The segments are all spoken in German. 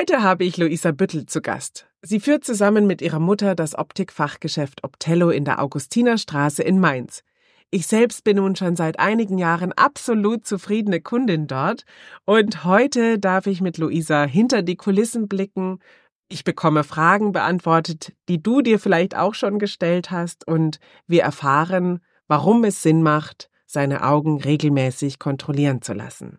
Heute habe ich Luisa Büttel zu Gast. Sie führt zusammen mit ihrer Mutter das Optikfachgeschäft Optello in der Augustinerstraße in Mainz. Ich selbst bin nun schon seit einigen Jahren absolut zufriedene Kundin dort und heute darf ich mit Luisa hinter die Kulissen blicken. Ich bekomme Fragen beantwortet, die du dir vielleicht auch schon gestellt hast und wir erfahren, warum es Sinn macht, seine Augen regelmäßig kontrollieren zu lassen.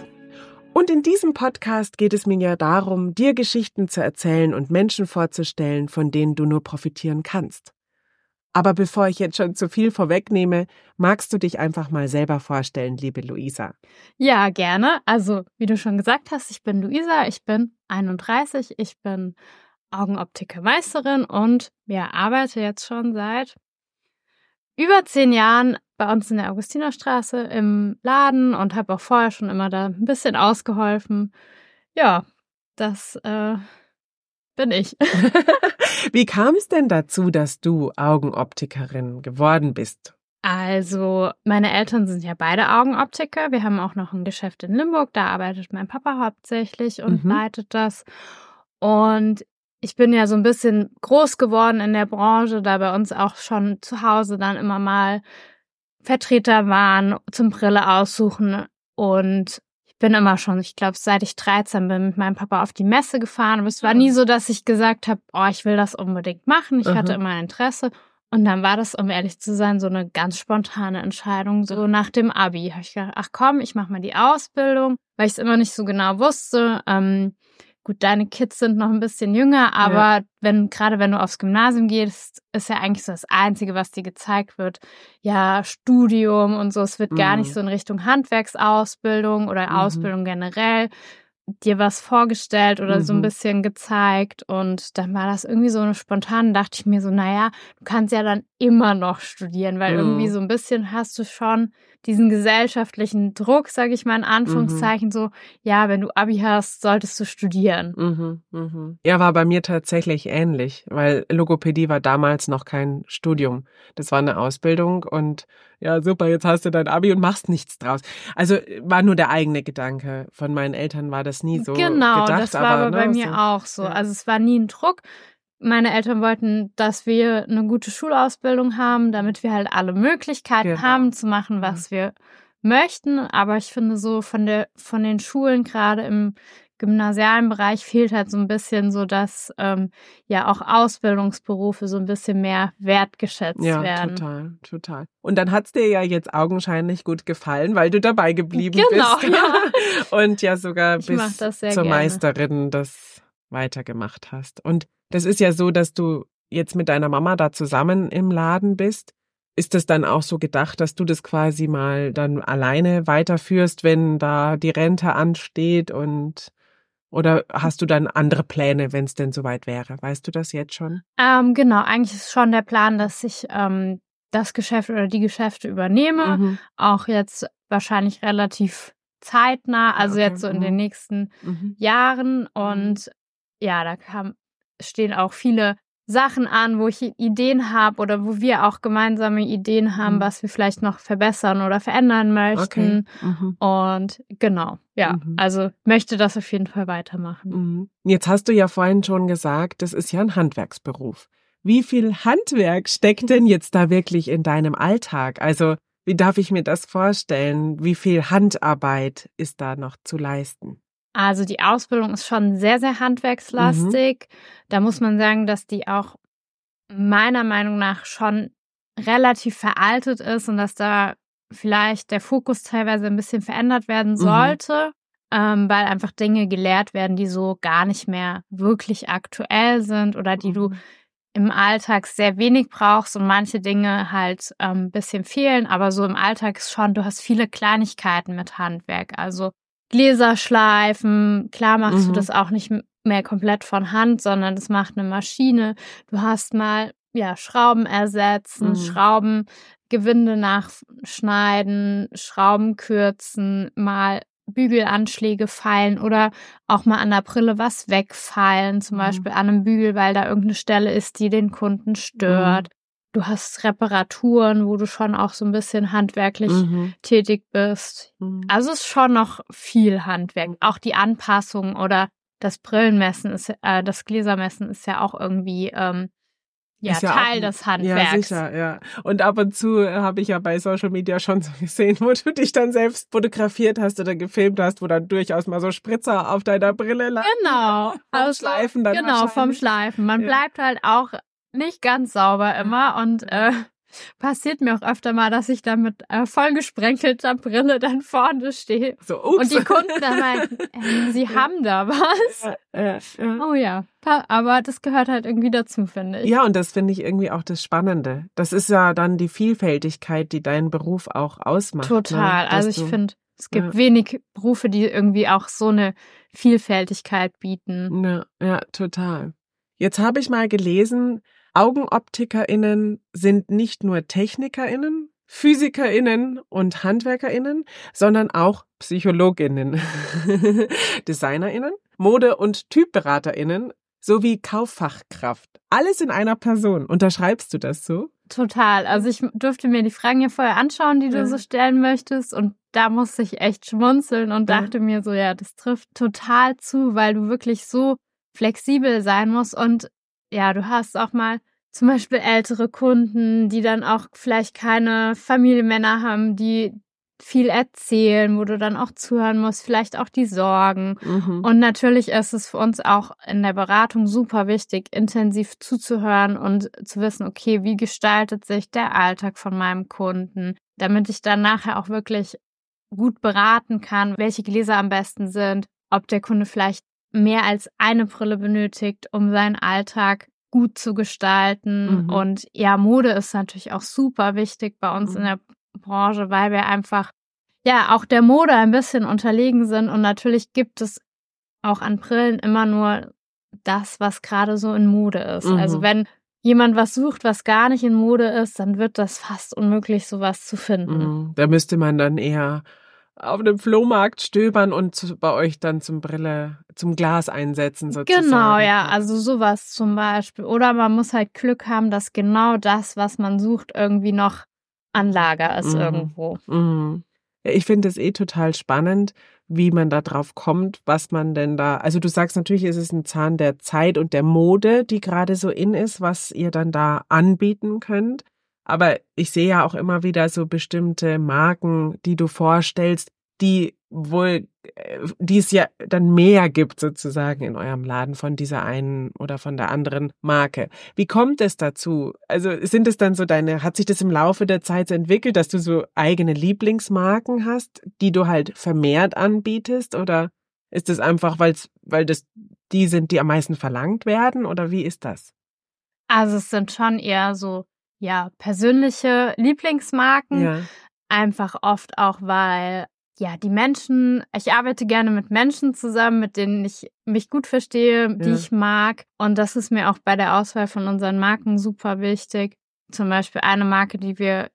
Und in diesem Podcast geht es mir ja darum, dir Geschichten zu erzählen und Menschen vorzustellen, von denen du nur profitieren kannst. Aber bevor ich jetzt schon zu viel vorwegnehme, magst du dich einfach mal selber vorstellen, liebe Luisa? Ja, gerne. Also, wie du schon gesagt hast, ich bin Luisa, ich bin 31, ich bin Augenoptikermeisterin und ja, arbeite jetzt schon seit über zehn Jahren bei uns in der Augustinerstraße im Laden und habe auch vorher schon immer da ein bisschen ausgeholfen. Ja, das äh, bin ich. Wie kam es denn dazu, dass du Augenoptikerin geworden bist? Also, meine Eltern sind ja beide Augenoptiker. Wir haben auch noch ein Geschäft in Limburg, da arbeitet mein Papa hauptsächlich und mhm. leitet das. Und ich bin ja so ein bisschen groß geworden in der Branche, da bei uns auch schon zu Hause dann immer mal Vertreter waren zum Brille aussuchen und ich bin immer schon, ich glaube, seit ich 13 bin, mit meinem Papa auf die Messe gefahren. Aber es war nie so, dass ich gesagt habe, oh, ich will das unbedingt machen. Ich mhm. hatte immer Interesse. Und dann war das, um ehrlich zu sein, so eine ganz spontane Entscheidung. So nach dem Abi habe ich gedacht, ach komm, ich mache mal die Ausbildung, weil ich es immer nicht so genau wusste. Ähm, gut, deine Kids sind noch ein bisschen jünger, aber ja. wenn, gerade wenn du aufs Gymnasium gehst, ist ja eigentlich so das Einzige, was dir gezeigt wird. Ja, Studium und so. Es wird mhm. gar nicht mhm. so in Richtung Handwerksausbildung oder mhm. Ausbildung generell dir was vorgestellt oder mhm. so ein mhm. bisschen gezeigt und dann war das irgendwie so eine spontane, dachte ich mir so, naja, du kannst ja dann immer noch studieren, weil mhm. irgendwie so ein bisschen hast du schon diesen gesellschaftlichen Druck, sage ich mal in Anführungszeichen, mhm. so, ja, wenn du Abi hast, solltest du studieren. Mhm, mhm. Ja, war bei mir tatsächlich ähnlich, weil Logopädie war damals noch kein Studium. Das war eine Ausbildung und ja, super, jetzt hast du dein Abi und machst nichts draus. Also war nur der eigene Gedanke. Von meinen Eltern war das nie so. Genau, gedacht, das war aber, aber bei ne, mir so. auch so. Also es war nie ein Druck meine Eltern wollten, dass wir eine gute Schulausbildung haben, damit wir halt alle Möglichkeiten genau. haben zu machen, was wir möchten. Aber ich finde so von der, von den Schulen gerade im gymnasialen Bereich fehlt halt so ein bisschen so, dass ähm, ja auch Ausbildungsberufe so ein bisschen mehr wertgeschätzt ja, werden. Ja, total, total. Und dann hat's dir ja jetzt augenscheinlich gut gefallen, weil du dabei geblieben genau, bist. Ja. Und ja sogar ich bis zur gerne. Meisterin das weitergemacht hast. Und das ist ja so, dass du jetzt mit deiner Mama da zusammen im Laden bist. Ist das dann auch so gedacht, dass du das quasi mal dann alleine weiterführst, wenn da die Rente ansteht und oder hast du dann andere Pläne, wenn es denn soweit wäre? Weißt du das jetzt schon? Ähm, genau, eigentlich ist schon der Plan, dass ich ähm, das Geschäft oder die Geschäfte übernehme. Mhm. Auch jetzt wahrscheinlich relativ zeitnah, also okay. jetzt so in mhm. den nächsten mhm. Jahren. Und mhm. ja, da kam, stehen auch viele Sachen an, wo ich Ideen habe oder wo wir auch gemeinsame Ideen haben, mhm. was wir vielleicht noch verbessern oder verändern möchten. Okay. Mhm. Und genau, ja, mhm. also möchte das auf jeden Fall weitermachen. Mhm. Jetzt hast du ja vorhin schon gesagt, das ist ja ein Handwerksberuf. Wie viel Handwerk steckt denn jetzt da wirklich in deinem Alltag? Also, wie darf ich mir das vorstellen? Wie viel Handarbeit ist da noch zu leisten? Also die Ausbildung ist schon sehr, sehr handwerkslastig. Mhm. Da muss man sagen, dass die auch meiner Meinung nach schon relativ veraltet ist und dass da vielleicht der Fokus teilweise ein bisschen verändert werden mhm. sollte, mhm. ähm, weil einfach Dinge gelehrt werden, die so gar nicht mehr wirklich aktuell sind oder die du mhm. im Alltag sehr wenig brauchst und manche Dinge halt ähm, ein bisschen fehlen, aber so im Alltag ist schon, du hast viele Kleinigkeiten mit Handwerk. Also Gläser schleifen. Klar machst Mhm. du das auch nicht mehr komplett von Hand, sondern das macht eine Maschine. Du hast mal ja Schrauben ersetzen, Mhm. Schrauben Gewinde nachschneiden, Schrauben kürzen, mal Bügelanschläge feilen oder auch mal an der Brille was wegfeilen, zum Mhm. Beispiel an einem Bügel, weil da irgendeine Stelle ist, die den Kunden stört. Du hast Reparaturen, wo du schon auch so ein bisschen handwerklich Mhm. tätig bist. Mhm. Also es ist schon noch viel Handwerk. Auch die Anpassung oder das Brillenmessen ist, äh, das Gläsermessen ist ja auch irgendwie ähm, ja, ja Teil auch- des Handwerks. Ja, sicher, ja. Und ab und zu äh, habe ich ja bei Social Media schon so gesehen, wo du dich dann selbst fotografiert hast oder gefilmt hast, wo dann durchaus mal so Spritzer auf deiner Brille landen. Genau. Vom Schleifen dann Genau, vom. Schleifen. Man Ja. bleibt halt auch nicht ganz sauber immer und äh, passiert mir auch öfter mal, dass ich dann mit äh, vollgesprenkelter Brille dann vorne stehe So, ups. und die Kunden dann meinen, ähm, sie haben da was. ja, ja, ja. Oh ja, aber das gehört halt irgendwie dazu, finde ich. Ja, und das finde ich irgendwie auch das Spannende. Das ist ja dann die Vielfältigkeit, die deinen Beruf auch ausmacht. Total. Ne? Also ich finde, es gibt Ja. wenig Berufe, die irgendwie auch so eine Vielfältigkeit bieten. Ja, ja, total. Jetzt habe ich mal gelesen, AugenoptikerInnen sind nicht nur TechnikerInnen, PhysikerInnen und HandwerkerInnen, sondern auch PsychologInnen, DesignerInnen, Mode- und TypberaterInnen sowie Kauffachkraft. Alles in einer Person. Unterschreibst du das so? Total. Also ich durfte mir die Fragen ja vorher anschauen, die du Ja. so stellen möchtest. Und da musste ich echt schmunzeln und Ja. dachte mir so, ja, das trifft total zu, weil du wirklich so flexibel sein musst. Und ja, du hast auch mal zum Beispiel ältere Kunden, die dann auch vielleicht keine Familienmänner haben, die viel erzählen, wo du dann auch zuhören musst, vielleicht auch die Sorgen. Mhm. Und natürlich ist es für uns auch in der Beratung super wichtig, intensiv zuzuhören und zu wissen, okay, wie gestaltet sich der Alltag von meinem Kunden, damit ich dann nachher auch wirklich gut beraten kann, welche Gläser am besten sind, ob der Kunde vielleicht mehr als eine Brille benötigt, um seinen Alltag gut zu gestalten. Mhm. Und ja, Mode ist natürlich auch super wichtig bei uns Mhm. in der Branche, weil wir einfach ja auch der Mode ein bisschen unterlegen sind und natürlich gibt es auch an Brillen immer nur das, was gerade so in Mode ist. Mhm. Also wenn jemand was sucht, was gar nicht in Mode ist, dann wird das fast unmöglich, sowas zu finden. Mhm. Da müsste man dann eher auf einem Flohmarkt stöbern und zu, bei euch dann zum Brille, zum Glas einsetzen sozusagen. Genau, ja, also sowas zum Beispiel. Oder man muss halt Glück haben, dass genau das, was man sucht, irgendwie noch an Lager ist Mhm. irgendwo. Mhm. Ich finde es eh total spannend, wie man da drauf kommt, was man denn da, also du sagst natürlich, es ist ein Zahn der Zeit und der Mode, die gerade so in ist, was ihr dann da anbieten könnt. Aber ich sehe ja auch immer wieder so bestimmte Marken, die du vorstellst, die wohl, äh, die es ja dann mehr gibt sozusagen in eurem Laden von dieser einen oder von der anderen Marke. Wie kommt es dazu? Also sind es dann so deine, hat sich das im Laufe der Zeit so entwickelt, dass du so eigene Lieblingsmarken hast, die du halt vermehrt anbietest? Oder ist es einfach, weil's, weil das die sind, die am meisten verlangt werden? Oder wie ist das? Also es sind schon eher so, ja, persönliche Lieblingsmarken. Ja. Einfach oft auch, weil ja, die Menschen, ich arbeite gerne mit Menschen zusammen, mit denen ich mich gut verstehe, die Ja. ich mag. Und das ist mir auch bei der Auswahl von unseren Marken super wichtig. Zum Beispiel eine Marke, die wir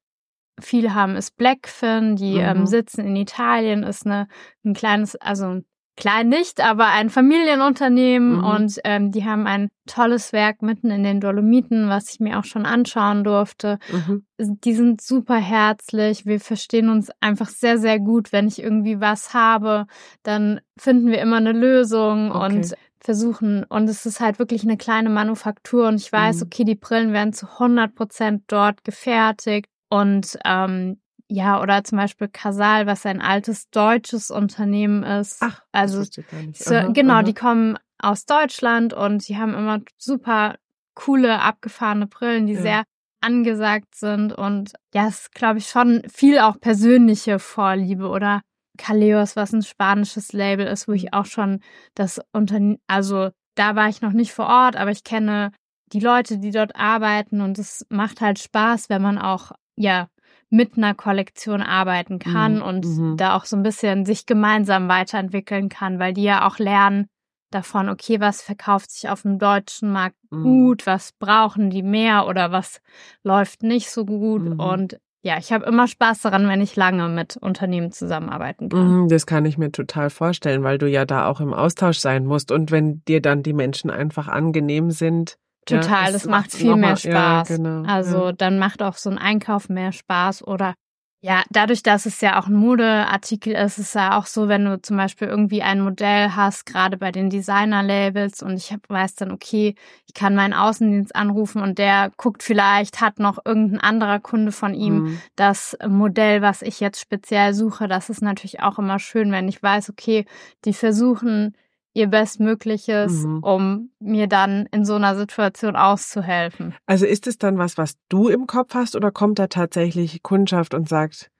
viel haben, ist Blackfin. Die Mhm. ähm, sitzen in Italien, ist eine, ein kleines, also klein nicht, aber ein Familienunternehmen Mhm. und ähm, die haben ein tolles Werk mitten in den Dolomiten, was ich mir auch schon anschauen durfte Mhm. die sind super herzlich. Wir verstehen uns einfach sehr, sehr gut. Wenn ich irgendwie was habe, dann finden wir immer eine Lösung Okay. und versuchen. Und es ist halt wirklich eine kleine Manufaktur und ich weiß, Mhm. okay, die Brillen werden zu 100 Prozent dort gefertigt und ähm, ja, oder zum Beispiel Casal, was ein altes deutsches Unternehmen ist. Ach, also das ich gar nicht. so, Aha, genau, aha. die kommen aus Deutschland und die haben immer super coole, abgefahrene Brillen, die Ja. sehr angesagt sind. Und ja, es ist, glaube ich, schon viel auch persönliche Vorliebe oder Kaleos, was ein spanisches Label ist, wo ich auch schon das Unternehmen, also da war ich noch nicht vor Ort, aber ich kenne die Leute, die dort arbeiten und es macht halt Spaß, wenn man auch, ja, mit einer Kollektion arbeiten kann Mhm, und mhm. da auch so ein bisschen sich gemeinsam weiterentwickeln kann, weil die ja auch lernen davon, okay, was verkauft sich auf dem deutschen Markt Mhm. gut, was brauchen die mehr oder was läuft nicht so gut. Mhm. Und ja, ich habe immer Spaß daran, wenn ich lange mit Unternehmen zusammenarbeiten kann. Mhm, Das kann ich mir total vorstellen, weil du ja da auch im Austausch sein musst. Und wenn dir dann die Menschen einfach angenehm sind. Ja, Total, es das macht viel mehr mal- ja, Spaß. genau, also ja. dann macht auch so ein Einkauf mehr Spaß oder ja, dadurch, dass es ja auch ein Modeartikel ist, ist es ja auch so, wenn du zum Beispiel irgendwie ein Modell hast, gerade bei den Designer-Labels und ich hab, weiß dann, okay, ich kann meinen Außendienst anrufen und der guckt vielleicht, hat noch irgendein anderer Kunde von ihm Mhm. das Modell, was ich jetzt speziell suche. Das ist natürlich auch immer schön, wenn ich weiß, okay, die versuchen ihr Bestmögliches, Mhm. um mir dann in so einer Situation auszuhelfen. Also ist es dann was, was du im Kopf hast oder kommt da tatsächlich Kundschaft und sagt,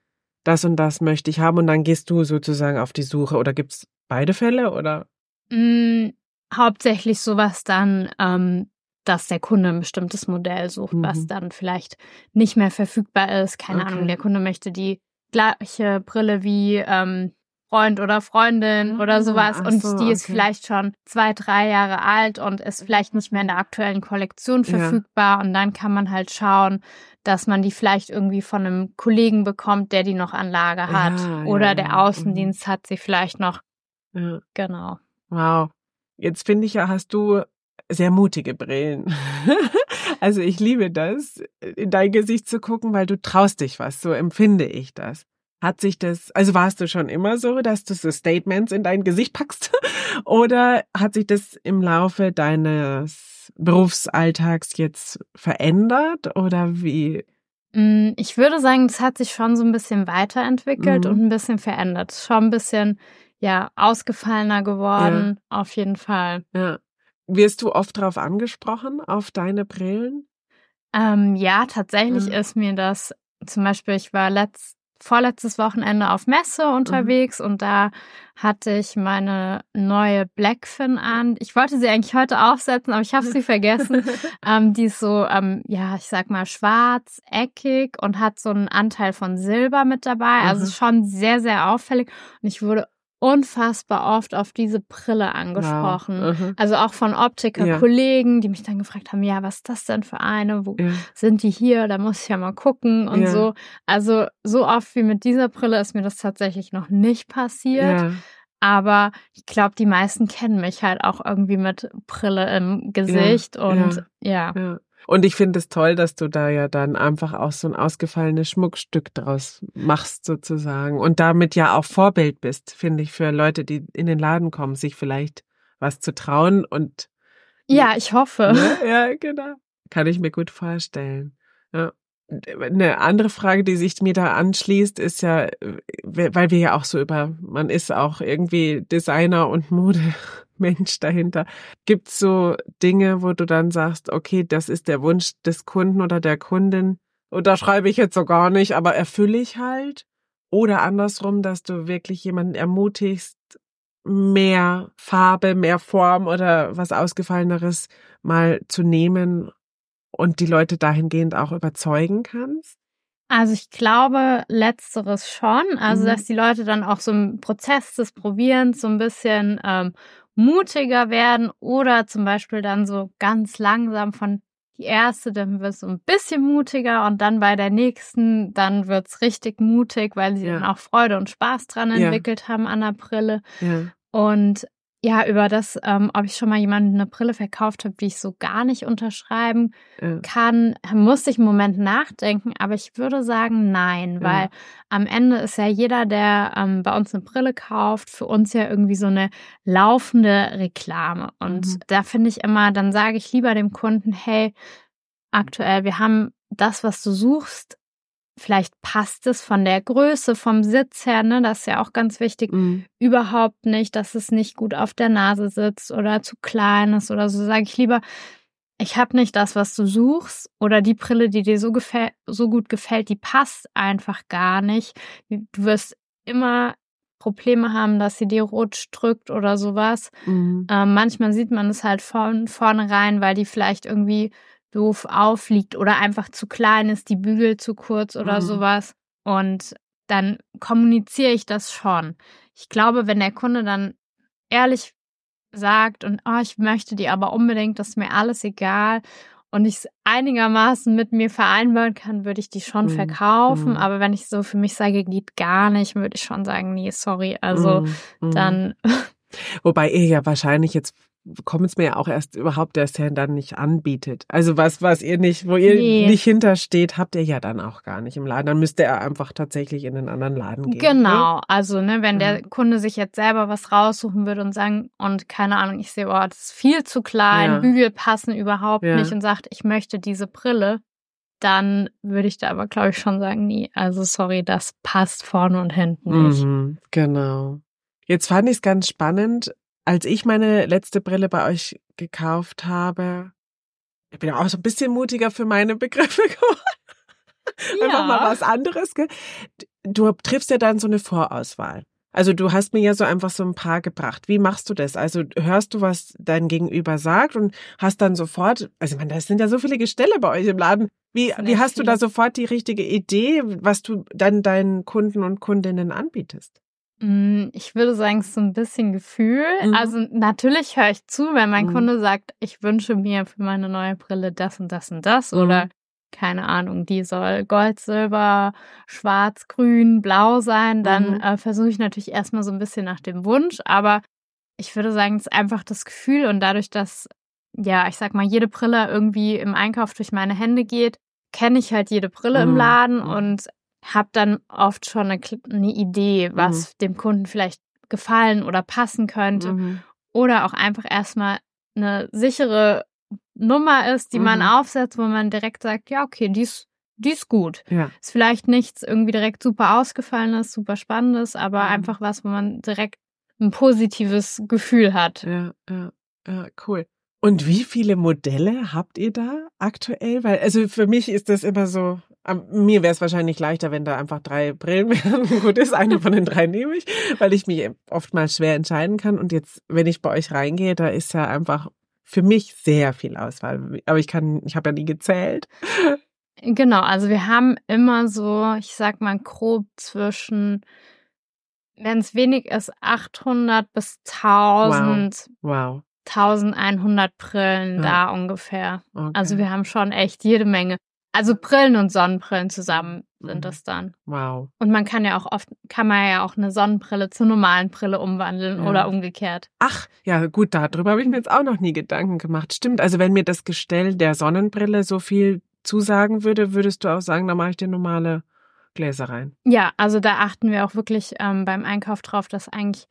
das und das möchte ich haben und dann gehst du sozusagen auf die Suche oder gibt's beide Fälle oder? Mm, hauptsächlich sowas dann, ähm, dass der Kunde ein bestimmtes Modell sucht, was Mhm. dann vielleicht nicht mehr verfügbar ist. Keine Okay. Ahnung, der Kunde möchte die gleiche Brille wie ähm, Freund oder Freundin oder Ah, sowas ach und so, die ist okay. vielleicht schon zwei, drei Jahre alt und ist vielleicht nicht mehr in der aktuellen Kollektion Ja. verfügbar und dann kann man halt schauen, dass man die vielleicht irgendwie von einem Kollegen bekommt, der die noch an Lager hat Ja, oder ja, der ja. Mhm. Außendienst hat sie vielleicht noch. Ja. Genau. Wow. Jetzt finde ich ja, hast du sehr mutige Brillen. also ich liebe das, in dein Gesicht zu gucken, weil du traust dich was. So empfinde ich das. Hat sich das, also warst du schon immer so, dass du so Statements in dein Gesicht packst? Oder hat sich das im Laufe deines Berufsalltags jetzt verändert? Oder wie? Mm, Ich würde sagen, es hat sich schon so ein bisschen weiterentwickelt Mhm. und ein bisschen verändert. Schon ein bisschen, ja, ausgefallener geworden, auf jeden Fall. Ja. Wirst du oft darauf angesprochen, auf deine Brillen? Ähm, ja, tatsächlich Mhm. ist mir das, zum Beispiel, ich war letzt, vorletztes Wochenende auf Messe unterwegs und da hatte ich meine neue Blackfin an. Ich wollte sie eigentlich heute aufsetzen, aber ich habe sie vergessen. ähm, die ist so, ähm, ja, ich sag mal, schwarz, eckig und hat so einen Anteil von Silber mit dabei. Also Mhm. schon sehr, sehr auffällig. Und ich wurde unfassbar oft auf diese Brille angesprochen. Wow. Mhm. Also auch von Optiker-Kollegen, die mich dann gefragt haben, ja, was ist das denn für eine? Wo Ja. sind die hier? Da muss ich ja mal gucken und Ja. so. Also so oft wie mit dieser Brille ist mir das tatsächlich noch nicht passiert. Ja. Aber ich glaube, die meisten kennen mich halt auch irgendwie mit Brille im Gesicht und ja. Ja. Und ich finde es toll, dass du da ja dann einfach auch so ein ausgefallenes Schmuckstück draus machst sozusagen und damit ja auch Vorbild bist, finde ich, für Leute, die in den Laden kommen, sich vielleicht was zu trauen und Ja, ich hoffe. Ne? Ja, genau. Kann ich mir gut vorstellen. Ja. Eine andere Frage, die sich mir da anschließt, ist ja, äh, weil wir ja auch so über, man ist auch irgendwie Designer und Modemensch dahinter. Gibt's so Dinge, wo du dann sagst, okay, das ist der Wunsch des Kunden oder der Kundin, oder schreibe ich jetzt so gar nicht, aber erfülle ich halt? Oder andersrum, dass du wirklich jemanden ermutigst, mehr Farbe, mehr Form oder was Ausgefalleneres mal zu nehmen und die Leute dahingehend auch überzeugen kannst? Also ich glaube, letzteres schon. Also, Mhm. dass die Leute dann auch so im Prozess des Probierens so ein bisschen ähm, mutiger werden oder zum Beispiel dann so ganz langsam von die erste, dann wird es so ein bisschen mutiger und dann bei der nächsten, dann wird's richtig mutig, weil sie Ja. dann auch Freude und Spaß dran Ja. entwickelt haben an der Brille. Ja. Und ja, über das, ähm, ob ich schon mal jemandem eine Brille verkauft habe, die ich so gar nicht unterschreiben ja. kann, musste ich einen Moment nachdenken, aber ich würde sagen, nein, Ja. weil am Ende ist ja jeder, der ähm, bei uns eine Brille kauft, für uns ja irgendwie so eine laufende Reklame. Und Mhm. da finde ich immer, dann sage ich lieber dem Kunden, hey, aktuell, wir haben das, was du suchst. Vielleicht passt es von der Größe, vom Sitz her, ne? Das ist ja auch ganz wichtig Mhm. überhaupt nicht, dass es nicht gut auf der Nase sitzt oder zu klein ist oder so, sage ich lieber, ich habe nicht das, was du suchst oder die Brille, die dir so, gefäll so gut gefällt, die passt einfach gar nicht. Du wirst immer Probleme haben, dass sie dir rutscht, drückt oder sowas. Mhm. Ähm, manchmal sieht man es halt von vornherein, weil die vielleicht irgendwie doof aufliegt oder einfach zu klein ist, die Bügel zu kurz oder mhm. sowas. Und dann kommuniziere ich das schon. Ich glaube, wenn der Kunde dann ehrlich sagt und oh, ich möchte die aber unbedingt, das ist mir alles egal und ich es einigermaßen mit mir vereinbaren kann, würde ich die schon mhm. verkaufen. Mhm. Aber wenn ich so für mich sage, geht gar nicht, würde ich schon sagen, nee, sorry. Also mhm. dann. Wobei ihr ja wahrscheinlich jetzt kommt es mir ja auch erst überhaupt erst her dann nicht anbietet. Also was, was ihr nicht, wo ihr nee. nicht hintersteht, habt ihr ja dann auch gar nicht im Laden. Dann müsste er einfach tatsächlich in einen anderen Laden gehen. Genau. Ne? Also, ne, wenn der Kunde sich jetzt selber was raussuchen würde und sagen, und keine Ahnung, ich sehe, oh, das ist viel zu klein, ja. Bügel passen überhaupt ja. nicht und sagt, ich möchte diese Brille, dann würde ich da aber, glaube ich, schon sagen, nee, also sorry, das passt vorne und hinten nicht. Mhm, genau. Jetzt fand ich es ganz spannend, als ich meine letzte Brille bei euch gekauft habe, ich bin auch so ein bisschen mutiger für meine Begriffe geworden. Ja. Einfach mal was anderes. Gell? Du triffst ja dann so eine Vorauswahl. Also du hast mir ja so einfach so ein paar gebracht. Wie machst du das? Also hörst du, was dein Gegenüber sagt und hast dann sofort, also ich meine, das sind ja so viele Gestelle bei euch im Laden. Wie, wie hast du da sofort die richtige Idee, was du dann deinen Kunden und Kundinnen anbietest? Hm, ich würde sagen, es ist so ein bisschen Gefühl. Mhm. Also natürlich höre ich zu, wenn mein mhm. Kunde sagt, ich wünsche mir für meine neue Brille das und das und das mhm. oder keine Ahnung, die soll Gold, Silber, Schwarz, Grün, Blau sein, dann mhm. äh, versuche ich natürlich erstmal so ein bisschen nach dem Wunsch, aber ich würde sagen, es ist einfach das Gefühl und dadurch, dass, ja, ich sag mal, jede Brille irgendwie im Einkauf durch meine Hände geht, kenne ich halt jede Brille im mhm. Laden und habe dann oft schon eine, eine Idee, was mhm. dem Kunden vielleicht gefallen oder passen könnte. Mhm. Oder auch einfach erstmal eine sichere Nummer ist, die mhm. man aufsetzt, wo man direkt sagt, ja, okay, die ist, die ist gut. Ja. Ist vielleicht nichts irgendwie direkt super ausgefallenes, super spannendes, aber mhm. einfach was, wo man direkt ein positives Gefühl hat. Ja, ja, ja, cool. Und wie viele Modelle habt ihr da aktuell? Weil, also für mich ist das immer so, mir wäre es wahrscheinlich leichter, wenn da einfach drei Brillen wären. Gut ist, eine von den drei nehme ich, weil ich mich oftmals schwer entscheiden kann. Und jetzt, wenn ich bei euch reingehe, da ist ja einfach für mich sehr viel Auswahl. Aber ich kann, ich habe ja nie gezählt. Genau, also wir haben immer so, ich sag mal grob zwischen, wenn es wenig ist, 800 bis 1000. Wow. wow. 1100 Brillen ja. da ungefähr. Okay. Also wir haben schon echt jede Menge. Also Brillen und Sonnenbrillen zusammen sind mhm. das dann. Wow. Und man kann ja auch oft, kann man ja auch eine Sonnenbrille zur normalen Brille umwandeln ja. oder umgekehrt. Ach, ja gut, darüber habe ich mir jetzt auch noch nie Gedanken gemacht. Stimmt, also wenn mir das Gestell der Sonnenbrille so viel zusagen würde, würdest du auch sagen, da mache ich dir normale Gläser rein. Ja, also da achten wir auch wirklich ähm, beim Einkauf drauf, dass eigentlich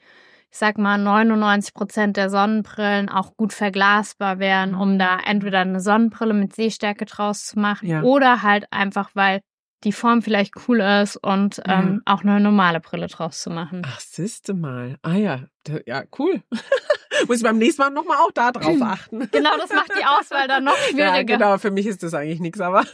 ich sag mal, 99 Prozent der Sonnenbrillen auch gut verglasbar wären, um da entweder eine Sonnenbrille mit Sehstärke draus zu machen ja. oder halt einfach, weil die Form vielleicht cool ist und ja. ähm, auch eine normale Brille draus zu machen. Ach, siehste mal. Ah ja, ja, cool. Muss ich beim nächsten Mal nochmal auch da drauf achten. Genau, das macht die Auswahl dann noch schwieriger. Ja, genau, für mich ist das eigentlich nichts, aber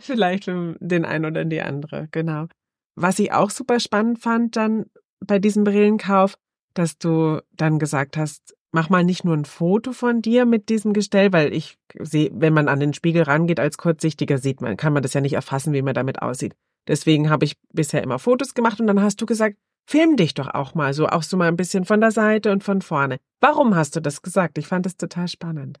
vielleicht für den einen oder die andere, genau. Was ich auch super spannend fand dann bei diesem Brillenkauf, dass du dann gesagt hast, mach mal nicht nur ein Foto von dir mit diesem Gestell, weil ich sehe, wenn man an den Spiegel rangeht als Kurzsichtiger, sieht man, kann man das ja nicht erfassen, wie man damit aussieht. Deswegen habe ich bisher immer Fotos gemacht und dann hast du gesagt, film dich doch auch mal, so auch so mal ein bisschen von der Seite und von vorne. Warum hast du das gesagt? Ich fand das total spannend.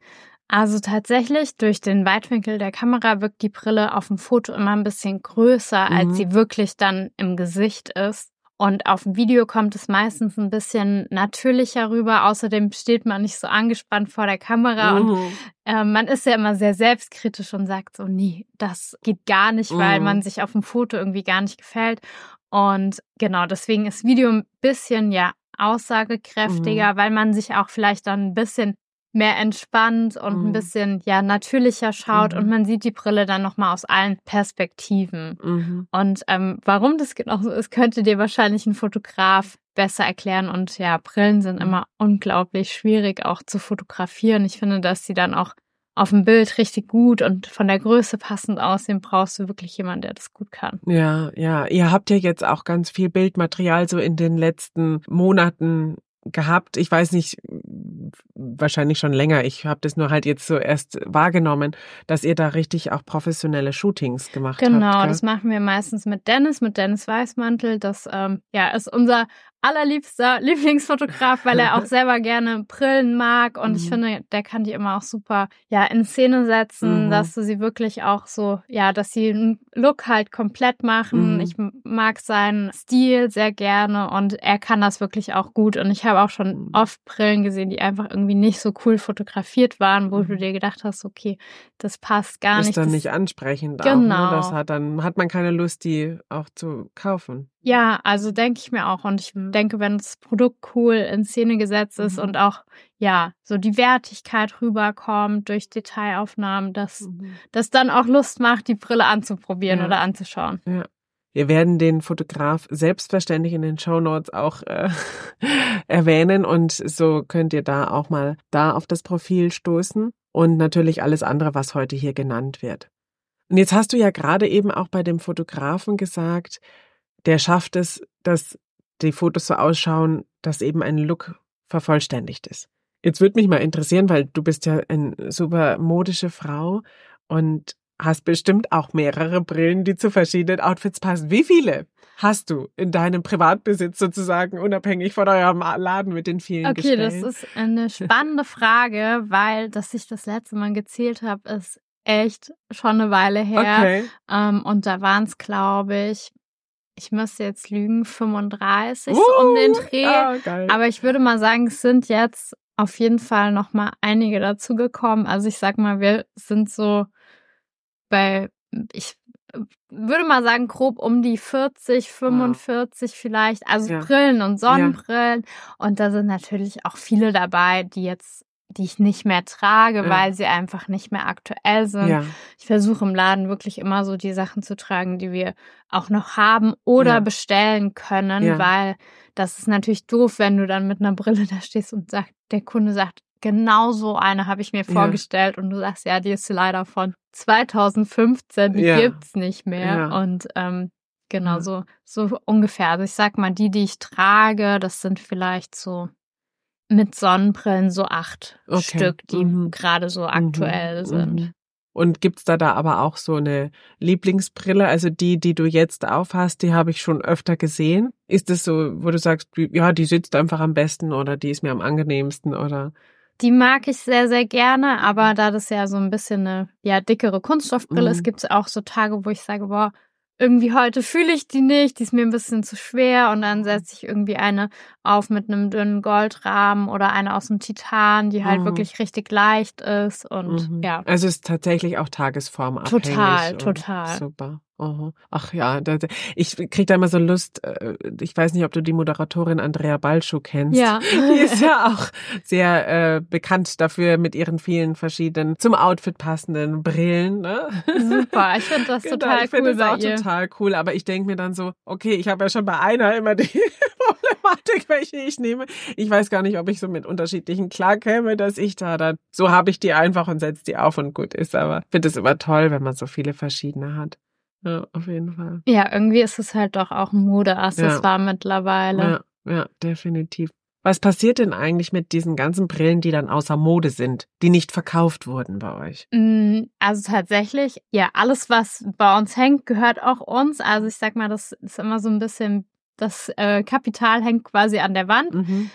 Also tatsächlich, durch den Weitwinkel der Kamera wirkt die Brille auf dem Foto immer ein bisschen größer, mhm. als sie wirklich dann im Gesicht ist. Und auf dem Video kommt es meistens ein bisschen natürlicher rüber. Außerdem steht man nicht so angespannt vor der Kamera. Mhm. Und äh, man ist ja immer sehr selbstkritisch und sagt so, nee, das geht gar nicht, mhm. weil man sich auf dem Foto irgendwie gar nicht gefällt. Und genau, deswegen ist Video ein bisschen, ja, aussagekräftiger, mhm. weil man sich auch vielleicht dann ein bisschen mehr entspannt und mhm. ein bisschen ja natürlicher schaut mhm. und man sieht die Brille dann noch mal aus allen Perspektiven. Mhm. Und ähm, warum das genau so ist, könnte dir wahrscheinlich ein Fotograf besser erklären. Und ja, Brillen sind immer unglaublich schwierig auch zu fotografieren. Ich finde, dass sie dann auch auf dem Bild richtig gut und von der Größe passend aussehen, brauchst du wirklich jemanden, der das gut kann. Ja, ja. Ihr habt ja jetzt auch ganz viel Bildmaterial so in den letzten Monaten gehabt. Ich weiß nicht, wahrscheinlich schon länger. Ich habe das nur halt jetzt so erst wahrgenommen, dass ihr da richtig auch professionelle Shootings gemacht genau, habt. Genau, das machen wir meistens mit Dennis, mit Dennis Weißmantel. Das ähm, ja ist unser allerliebster Lieblingsfotograf, weil er auch selber gerne Brillen mag und mhm. ich finde, der kann die immer auch super ja in Szene setzen, mhm. dass du sie wirklich auch so ja, dass sie einen Look halt komplett machen. Mhm. Ich mag seinen Stil sehr gerne und er kann das wirklich auch gut und ich habe auch schon mhm. oft Brillen gesehen, die einfach irgendwie nicht so cool fotografiert waren, wo du mhm. dir gedacht hast, okay, das passt gar ist nicht. Ist dann das, nicht ansprechend genau. auch, ne? Das hat dann hat man keine Lust, die auch zu kaufen. Ja, also denke ich mir auch. Und ich denke, wenn das Produkt cool in Szene gesetzt ist mhm. und auch, ja, so die Wertigkeit rüberkommt durch Detailaufnahmen, dass mhm. das dann auch Lust macht, die Brille anzuprobieren ja. oder anzuschauen. Ja. Wir werden den Fotograf selbstverständlich in den Show Notes auch äh, erwähnen und so könnt ihr da auch mal da auf das Profil stoßen und natürlich alles andere, was heute hier genannt wird. Und jetzt hast du ja gerade eben auch bei dem Fotografen gesagt, der schafft es, dass die Fotos so ausschauen, dass eben ein Look vervollständigt ist. Jetzt würde mich mal interessieren, weil du bist ja eine super modische Frau und hast bestimmt auch mehrere Brillen, die zu verschiedenen Outfits passen. Wie viele hast du in deinem Privatbesitz sozusagen, unabhängig von eurem Laden mit den vielen Okay, Gestellen? das ist eine spannende Frage, weil, dass ich das letzte Mal gezählt habe, ist echt schon eine Weile her. Okay. Ähm, und da waren es, glaube ich, ich müsste jetzt lügen, 35 uh, so um den Dreh. Oh, Aber ich würde mal sagen, es sind jetzt auf jeden Fall noch mal einige dazugekommen. Also ich sag mal, wir sind so bei, ich würde mal sagen, grob um die 40, 45 wow. vielleicht. Also ja. Brillen und Sonnenbrillen. Ja. Und da sind natürlich auch viele dabei, die jetzt die ich nicht mehr trage, ja. weil sie einfach nicht mehr aktuell sind. Ja. Ich versuche im Laden wirklich immer so die Sachen zu tragen, die wir auch noch haben oder ja. bestellen können, weil das ist natürlich doof, wenn du dann mit einer Brille da stehst und sagt, der Kunde sagt, genau so eine habe ich mir vorgestellt und du sagst, ja, die ist leider von 2015, die gibt's nicht mehr und ähm, genau so so ungefähr. Also ich sag mal, die, die ich trage, das sind vielleicht so mit Sonnenbrillen so acht okay. Stück, die mhm. gerade so aktuell mhm. sind. Mhm. Und gibt's da da aber auch so eine Lieblingsbrille? Also die, die du jetzt aufhast, die habe ich schon öfter gesehen. Ist es so, wo du sagst, ja, die sitzt einfach am besten oder die ist mir am angenehmsten oder? Die mag ich sehr, sehr gerne, aber da das ja so ein bisschen eine ja, dickere Kunststoffbrille mhm. ist, gibt's auch so Tage, wo ich sage, boah, irgendwie heute fühle ich die nicht, die ist mir ein bisschen zu schwer und dann setze ich irgendwie eine auf mit einem dünnen Goldrahmen oder eine aus dem Titan, die halt mhm. wirklich richtig leicht ist und mhm. ja. Also ist tatsächlich auch tagesformabhängig. Total, total. Super. Aha. Ach ja, da, ich krieg da immer so Lust. Äh, ich weiß nicht, ob du die Moderatorin Andrea Balschuh kennst. Ja. Die ist ja auch sehr äh, bekannt dafür mit ihren vielen verschiedenen zum Outfit passenden Brillen. Ne? Super, ich finde das genau, total ich cool. Ich finde das auch ihr. total cool, aber ich denke mir dann so, okay, ich habe ja schon bei einer immer die Problematik, welche ich nehme. Ich weiß gar nicht, ob ich so mit unterschiedlichen klarkäme, dass ich da dann, so habe ich die einfach und setze die auf und gut ist. Aber ich finde es immer toll, wenn man so viele verschiedene hat. Ja, auf jeden Fall. Ja, irgendwie ist es halt doch auch ein Modeaccessoire ja. mittlerweile. Ja, ja, definitiv. Was passiert denn eigentlich mit diesen ganzen Brillen, die dann außer Mode sind, die nicht verkauft wurden bei euch? Mm, also tatsächlich, ja, alles, was bei uns hängt, gehört auch uns. Also ich sag mal, das ist immer so ein bisschen, das äh, Kapital hängt quasi an der Wand. Mhm.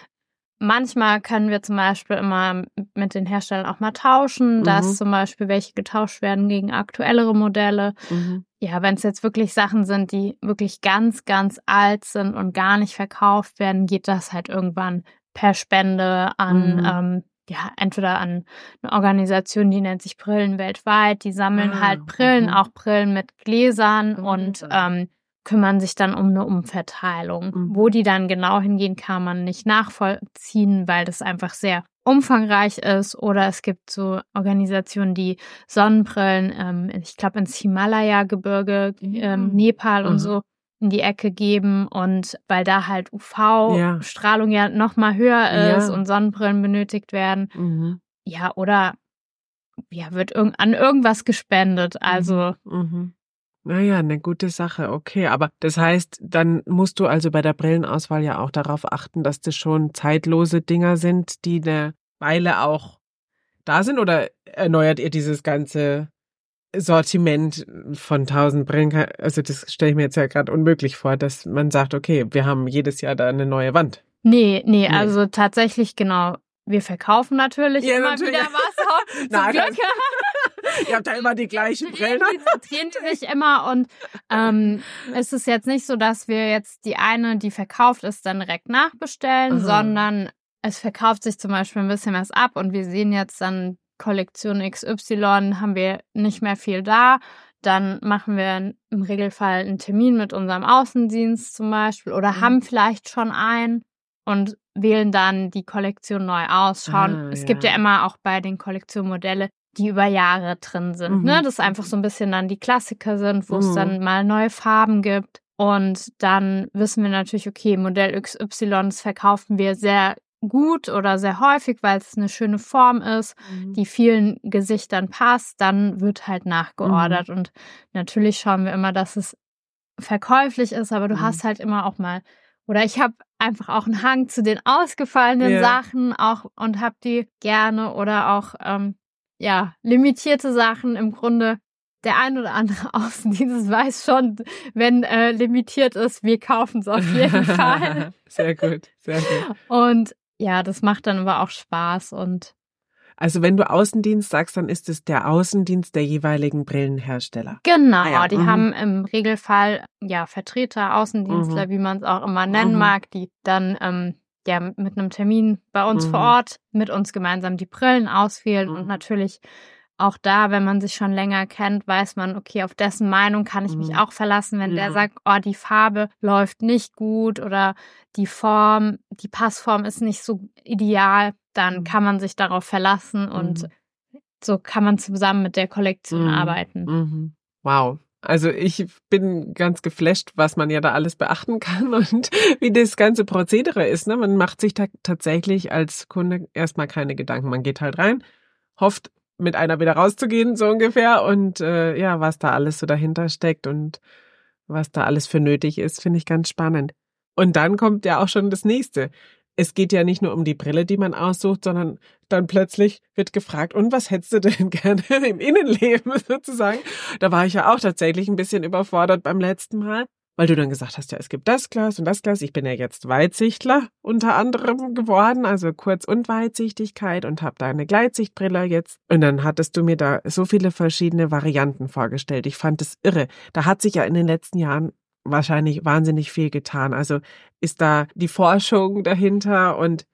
Manchmal können wir zum Beispiel immer mit den Herstellern auch mal tauschen, mhm. dass zum Beispiel welche getauscht werden gegen aktuellere Modelle. Mhm. Ja, wenn es jetzt wirklich Sachen sind, die wirklich ganz, ganz alt sind und gar nicht verkauft werden, geht das halt irgendwann per Spende an, mhm. ähm, ja, entweder an eine Organisation, die nennt sich Brillen weltweit. Die sammeln ah, halt Brillen, auch Brillen mit Gläsern und ähm, kümmern sich dann um eine Umverteilung. Mhm. Wo die dann genau hingehen, kann man nicht nachvollziehen, weil das einfach sehr umfangreich ist. Oder es gibt so Organisationen, die Sonnenbrillen, ähm, ich glaube ins Himalaya-Gebirge, ähm, Nepal mhm. und so in die Ecke geben und weil da halt UV-Strahlung ja. ja noch mal höher ist ja. und Sonnenbrillen benötigt werden. Mhm. Ja, oder ja, wird irg an irgendwas gespendet. Also mhm. Naja, eine gute Sache, okay. Aber das heißt, dann musst du also bei der Brillenauswahl ja auch darauf achten, dass das schon zeitlose Dinger sind, die eine Weile auch da sind oder erneuert ihr dieses ganze Sortiment von 1000 Brillen? Also das stelle ich mir jetzt ja gerade unmöglich vor, dass man sagt, okay, wir haben jedes Jahr da eine neue Wand. Nee, nee, nee. also tatsächlich genau. Wir verkaufen natürlich ja, immer natürlich. wieder was. Zum Na, Glück. Ihr habt da immer die gleichen Brillen. Die drehen sich immer und ähm, es ist jetzt nicht so, dass wir jetzt die eine, die verkauft ist, dann direkt nachbestellen, Aha. sondern es verkauft sich zum Beispiel ein bisschen was ab und wir sehen jetzt dann Kollektion XY, haben wir nicht mehr viel da. Dann machen wir im Regelfall einen Termin mit unserem Außendienst zum Beispiel oder mhm. haben vielleicht schon einen und wählen dann die Kollektion neu aus. Schauen, ah, es ja. gibt ja immer auch bei den Kollektionen die über Jahre drin sind. Ne? Mhm. Ne? Das einfach so ein bisschen dann die Klassiker sind, wo mhm. es dann mal neue Farben gibt. Und dann wissen wir natürlich, okay, Modell XY, das verkaufen wir sehr gut oder sehr häufig, weil es eine schöne Form ist, mhm. die vielen Gesichtern passt, dann wird halt nachgeordert. Mhm. Und natürlich schauen wir immer, dass es verkäuflich ist, aber du mhm. hast halt immer auch mal, oder ich habe einfach auch einen Hang zu den ausgefallenen ja. Sachen auch und habe die gerne oder auch ähm, ja limitierte Sachen im Grunde. Der ein oder andere Außendienst weiß schon, wenn äh, limitiert ist, wir kaufen es auf jeden Fall. sehr gut, sehr gut. Und ja, das macht dann aber auch Spaß und also wenn du Außendienst sagst, dann ist es der Außendienst der jeweiligen Brillenhersteller. Genau, ah, ja. die mhm. haben im Regelfall ja Vertreter, Außendienstler, mhm. wie man es auch immer nennen mhm. mag, die dann ähm, ja mit einem Termin bei uns vor mhm. Ort mit uns gemeinsam die Brillen auswählen und mhm. natürlich auch da, wenn man sich schon länger kennt, weiß man, okay, auf dessen Meinung kann ich mich mhm. auch verlassen, wenn ja. der sagt, oh, die Farbe läuft nicht gut oder die Form, die Passform ist nicht so ideal, dann mhm. kann man sich darauf verlassen und mhm. so kann man zusammen mit der Kollektion mhm. arbeiten. Wow. Also ich bin ganz geflasht, was man ja da alles beachten kann und wie das ganze Prozedere ist. Ne? Man macht sich da tatsächlich als Kunde erstmal keine Gedanken. Man geht halt rein, hofft, mit einer wieder rauszugehen, so ungefähr. Und äh, ja, was da alles so dahinter steckt und was da alles für nötig ist, finde ich ganz spannend. Und dann kommt ja auch schon das nächste. Es geht ja nicht nur um die Brille, die man aussucht, sondern dann plötzlich wird gefragt, und was hättest du denn gerne im Innenleben sozusagen? Da war ich ja auch tatsächlich ein bisschen überfordert beim letzten Mal weil du dann gesagt hast, ja, es gibt das Glas und das Glas. Ich bin ja jetzt Weitsichtler unter anderem geworden, also Kurz- und Weitsichtigkeit und habe da eine Gleitsichtbrille jetzt. Und dann hattest du mir da so viele verschiedene Varianten vorgestellt. Ich fand es irre. Da hat sich ja in den letzten Jahren wahrscheinlich wahnsinnig viel getan. Also ist da die Forschung dahinter und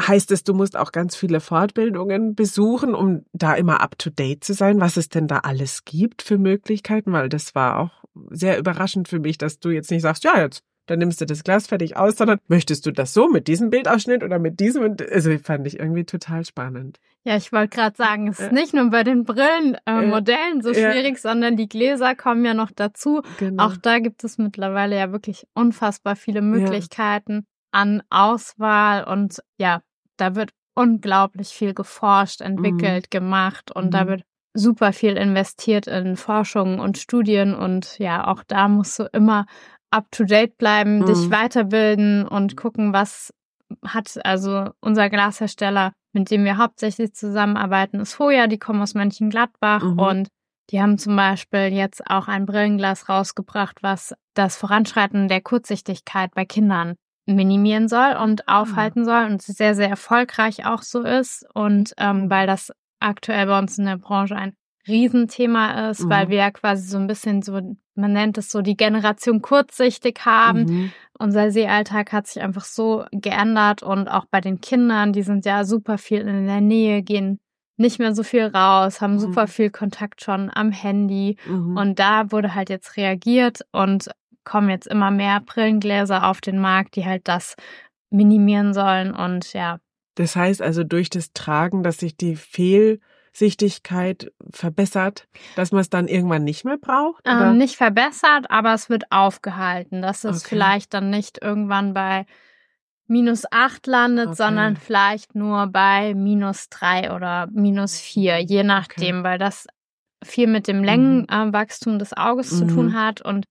heißt es, du musst auch ganz viele Fortbildungen besuchen, um da immer up to date zu sein, was es denn da alles gibt für Möglichkeiten, weil das war auch sehr überraschend für mich, dass du jetzt nicht sagst, ja, jetzt, dann nimmst du das Glas fertig aus, sondern möchtest du das so mit diesem Bildausschnitt oder mit diesem? Also fand ich irgendwie total spannend. Ja, ich wollte gerade sagen, es ist äh, nicht nur bei den Brillenmodellen äh, so schwierig, äh, sondern die Gläser kommen ja noch dazu. Genau. Auch da gibt es mittlerweile ja wirklich unfassbar viele Möglichkeiten ja. an Auswahl und ja, da wird unglaublich viel geforscht, entwickelt, mhm. gemacht und mhm. da wird super viel investiert in Forschung und Studien und ja, auch da musst du immer up to date bleiben, mhm. dich weiterbilden und gucken, was hat also unser Glashersteller, mit dem wir hauptsächlich zusammenarbeiten, ist Hoja, die kommen aus Mönchengladbach mhm. und die haben zum Beispiel jetzt auch ein Brillenglas rausgebracht, was das Voranschreiten der Kurzsichtigkeit bei Kindern minimieren soll und aufhalten soll und sehr, sehr erfolgreich auch so ist. Und ähm, weil das aktuell bei uns in der Branche ein Riesenthema ist, mhm. weil wir ja quasi so ein bisschen so, man nennt es so, die Generation kurzsichtig haben. Mhm. Unser Seealltag hat sich einfach so geändert und auch bei den Kindern, die sind ja super viel in der Nähe, gehen nicht mehr so viel raus, haben mhm. super viel Kontakt schon am Handy. Mhm. Und da wurde halt jetzt reagiert und kommen jetzt immer mehr Brillengläser auf den Markt, die halt das minimieren sollen und ja, das heißt also durch das Tragen, dass sich die Fehlsichtigkeit verbessert, dass man es dann irgendwann nicht mehr braucht? Ähm, nicht verbessert, aber es wird aufgehalten, dass es okay. vielleicht dann nicht irgendwann bei minus acht landet, okay. sondern vielleicht nur bei minus drei oder minus vier, je nachdem, okay. weil das viel mit dem Längenwachstum mhm. äh, des Auges mhm. zu tun mhm. hat und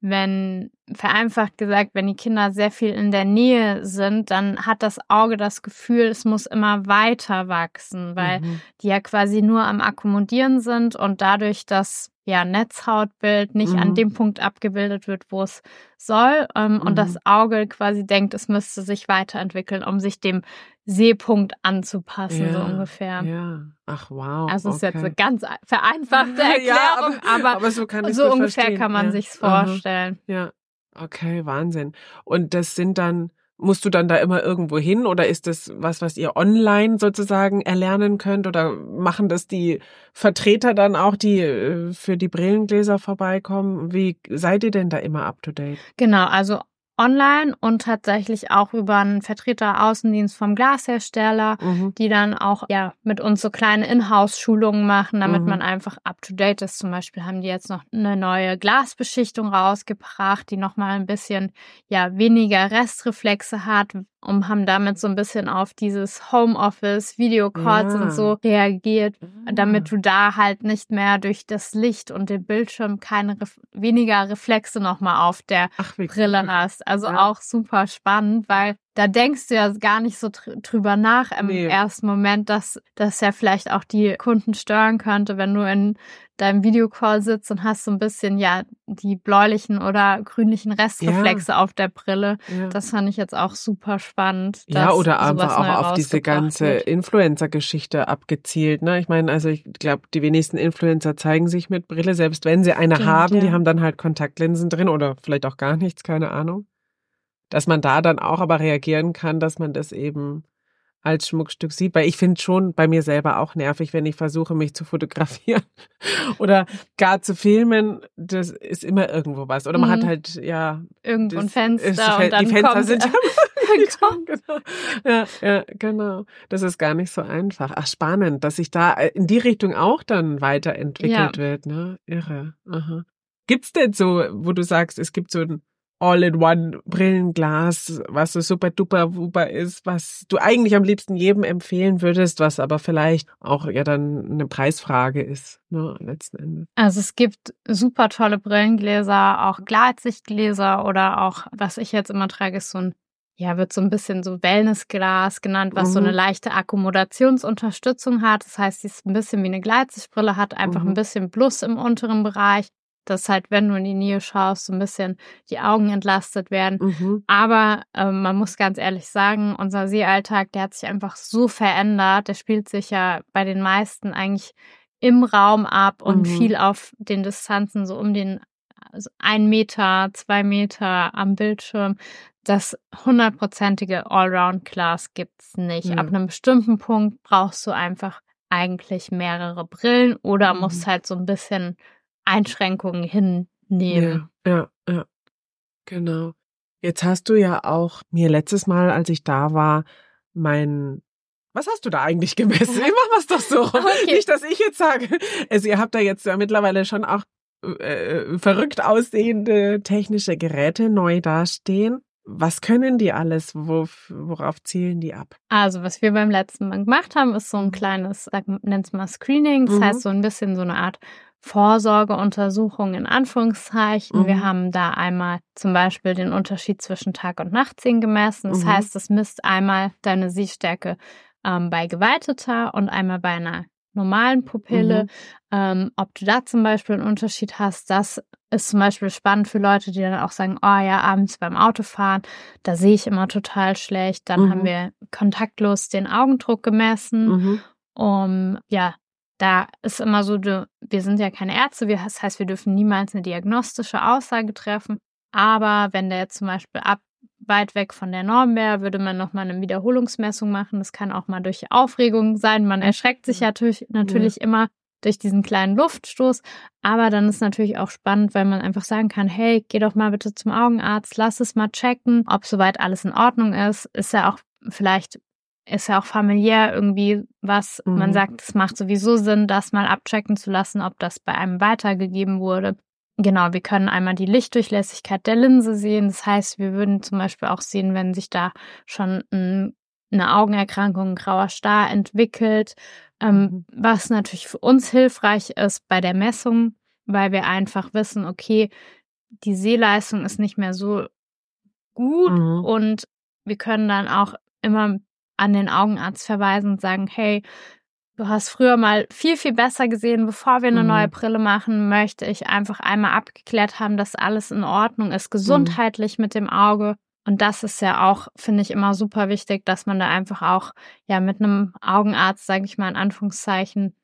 wenn, vereinfacht gesagt, wenn die Kinder sehr viel in der Nähe sind, dann hat das Auge das Gefühl, es muss immer weiter wachsen, weil mhm. die ja quasi nur am Akkommodieren sind und dadurch das ja, Netzhautbild nicht mhm. an dem Punkt abgebildet wird, wo es soll. Ähm, mhm. Und das Auge quasi denkt, es müsste sich weiterentwickeln, um sich dem Sehpunkt anzupassen, ja, so ungefähr. Ja, ach wow. Also es ist jetzt eine ganz vereinfachte Erklärung, ja, aber, aber, so, kann so ungefähr verstehen. kann man ja. sich's vorstellen. Ja, okay, Wahnsinn. Und das sind dann Musst du dann da immer irgendwo hin oder ist das was, was ihr online sozusagen erlernen könnt oder machen das die Vertreter dann auch, die äh, für die Brillengläser vorbeikommen? Wie seid ihr denn da immer up to date? Genau, also online und tatsächlich auch über einen Vertreter Außendienst vom Glashersteller, mhm. die dann auch ja mit uns so kleine Inhouse-Schulungen machen, damit mhm. man einfach up to date ist. Zum Beispiel haben die jetzt noch eine neue Glasbeschichtung rausgebracht, die noch mal ein bisschen ja weniger Restreflexe hat, und haben damit so ein bisschen auf dieses Homeoffice, Videocalls ja. und so reagiert, damit du da halt nicht mehr durch das Licht und den Bildschirm keine Ref weniger Reflexe nochmal auf der Ach, Brille hast. Also ja. auch super spannend, weil da denkst du ja gar nicht so drüber nach im nee. ersten Moment, dass das ja vielleicht auch die Kunden stören könnte, wenn du in deinem Videocall sitzt und hast so ein bisschen ja die bläulichen oder grünlichen Restreflexe ja. auf der Brille. Ja. Das fand ich jetzt auch super spannend. Ja, oder einfach auch auf diese ganze Influencer-Geschichte abgezielt. Ne? Ich meine, also ich glaube, die wenigsten Influencer zeigen sich mit Brille, selbst wenn sie eine Stimmt, haben, ja. die haben dann halt Kontaktlinsen drin oder vielleicht auch gar nichts, keine Ahnung dass man da dann auch aber reagieren kann, dass man das eben als Schmuckstück sieht, weil ich finde schon bei mir selber auch nervig, wenn ich versuche, mich zu fotografieren oder gar zu filmen. Das ist immer irgendwo was. Oder man mhm. hat halt, ja. Irgendwo ein Fenster ist, und dann Die Fenster kommt, sind genau. Ja, ja, genau. Das ist gar nicht so einfach. Ach, spannend, dass sich da in die Richtung auch dann weiterentwickelt ja. wird, ne? Irre. Aha. Gibt's denn so, wo du sagst, es gibt so ein All-in-One-Brillenglas, was so super duper wuper ist, was du eigentlich am liebsten jedem empfehlen würdest, was aber vielleicht auch ja dann eine Preisfrage ist, ne, letzten Endes. Also es gibt super tolle Brillengläser, auch Glatsichtgläser oder auch, was ich jetzt immer trage, ist so ein ja, wird so ein bisschen so Wellnessglas genannt, was mhm. so eine leichte Akkommodationsunterstützung hat. Das heißt, sie ist ein bisschen wie eine Gleitsichtbrille, hat einfach mhm. ein bisschen Plus im unteren Bereich dass halt, wenn du in die Nähe schaust, so ein bisschen die Augen entlastet werden. Mhm. Aber äh, man muss ganz ehrlich sagen, unser Seealltag, der hat sich einfach so verändert. Der spielt sich ja bei den meisten eigentlich im Raum ab und mhm. viel auf den Distanzen, so um den also ein Meter, zwei Meter am Bildschirm. Das hundertprozentige Allround-Class gibt's nicht. Ja. Ab einem bestimmten Punkt brauchst du einfach eigentlich mehrere Brillen oder mhm. musst halt so ein bisschen Einschränkungen hinnehmen. Ja, ja, ja. Genau. Jetzt hast du ja auch mir letztes Mal, als ich da war, mein was hast du da eigentlich gemessen? Ich mach was doch so. Okay. Nicht, dass ich jetzt sage. Also ihr habt da jetzt ja mittlerweile schon auch äh, verrückt aussehende technische Geräte neu dastehen. Was können die alles? Worauf, worauf zielen die ab? Also, was wir beim letzten Mal gemacht haben, ist so ein kleines, nennt es mal Screening. Das mhm. heißt, so ein bisschen so eine Art Vorsorgeuntersuchung in Anführungszeichen. Mhm. Wir haben da einmal zum Beispiel den Unterschied zwischen Tag- und Nachtsehen gemessen. Das mhm. heißt, es misst einmal deine Sehstärke ähm, bei geweiteter und einmal bei einer normalen Pupille. Mhm. Ähm, ob du da zum Beispiel einen Unterschied hast, das ist zum Beispiel spannend für Leute, die dann auch sagen, oh ja, abends beim Autofahren, da sehe ich immer total schlecht. Dann haben mhm. wir kontaktlos den Augendruck gemessen, mhm. um ja da ist immer so, wir sind ja keine Ärzte, das heißt, wir dürfen niemals eine diagnostische Aussage treffen. Aber wenn der jetzt zum Beispiel ab weit weg von der Norm wäre, würde man nochmal eine Wiederholungsmessung machen. Das kann auch mal durch Aufregung sein. Man erschreckt sich ja natürlich, natürlich ja. immer durch diesen kleinen Luftstoß. Aber dann ist natürlich auch spannend, weil man einfach sagen kann, hey, geh doch mal bitte zum Augenarzt, lass es mal checken, ob soweit alles in Ordnung ist. Ist ja auch vielleicht ist ja auch familiär irgendwie was, mhm. man sagt, es macht sowieso Sinn, das mal abchecken zu lassen, ob das bei einem weitergegeben wurde. Genau, wir können einmal die Lichtdurchlässigkeit der Linse sehen. Das heißt, wir würden zum Beispiel auch sehen, wenn sich da schon ein, eine Augenerkrankung, ein grauer Star entwickelt, ähm, mhm. was natürlich für uns hilfreich ist bei der Messung, weil wir einfach wissen, okay, die Sehleistung ist nicht mehr so gut mhm. und wir können dann auch immer an den Augenarzt verweisen und sagen, hey, du hast früher mal viel, viel besser gesehen, bevor wir eine mhm. neue Brille machen, möchte ich einfach einmal abgeklärt haben, dass alles in Ordnung ist, mhm. gesundheitlich mhm. mit dem Auge. Und das ist ja auch, finde ich, immer super wichtig, dass man da einfach auch ja mit einem Augenarzt, sage ich mal in Anführungszeichen,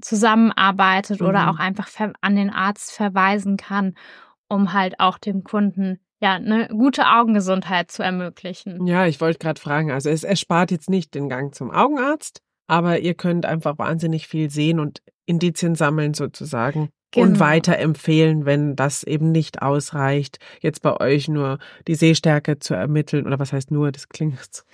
zusammenarbeitet mhm. oder auch einfach an den Arzt verweisen kann, um halt auch dem Kunden ja eine gute Augengesundheit zu ermöglichen. Ja, ich wollte gerade fragen, also es erspart jetzt nicht den Gang zum Augenarzt, aber ihr könnt einfach wahnsinnig viel sehen und Indizien sammeln sozusagen. Genau. Und weiterempfehlen, wenn das eben nicht ausreicht, jetzt bei euch nur die Sehstärke zu ermitteln. Oder was heißt nur, das klingt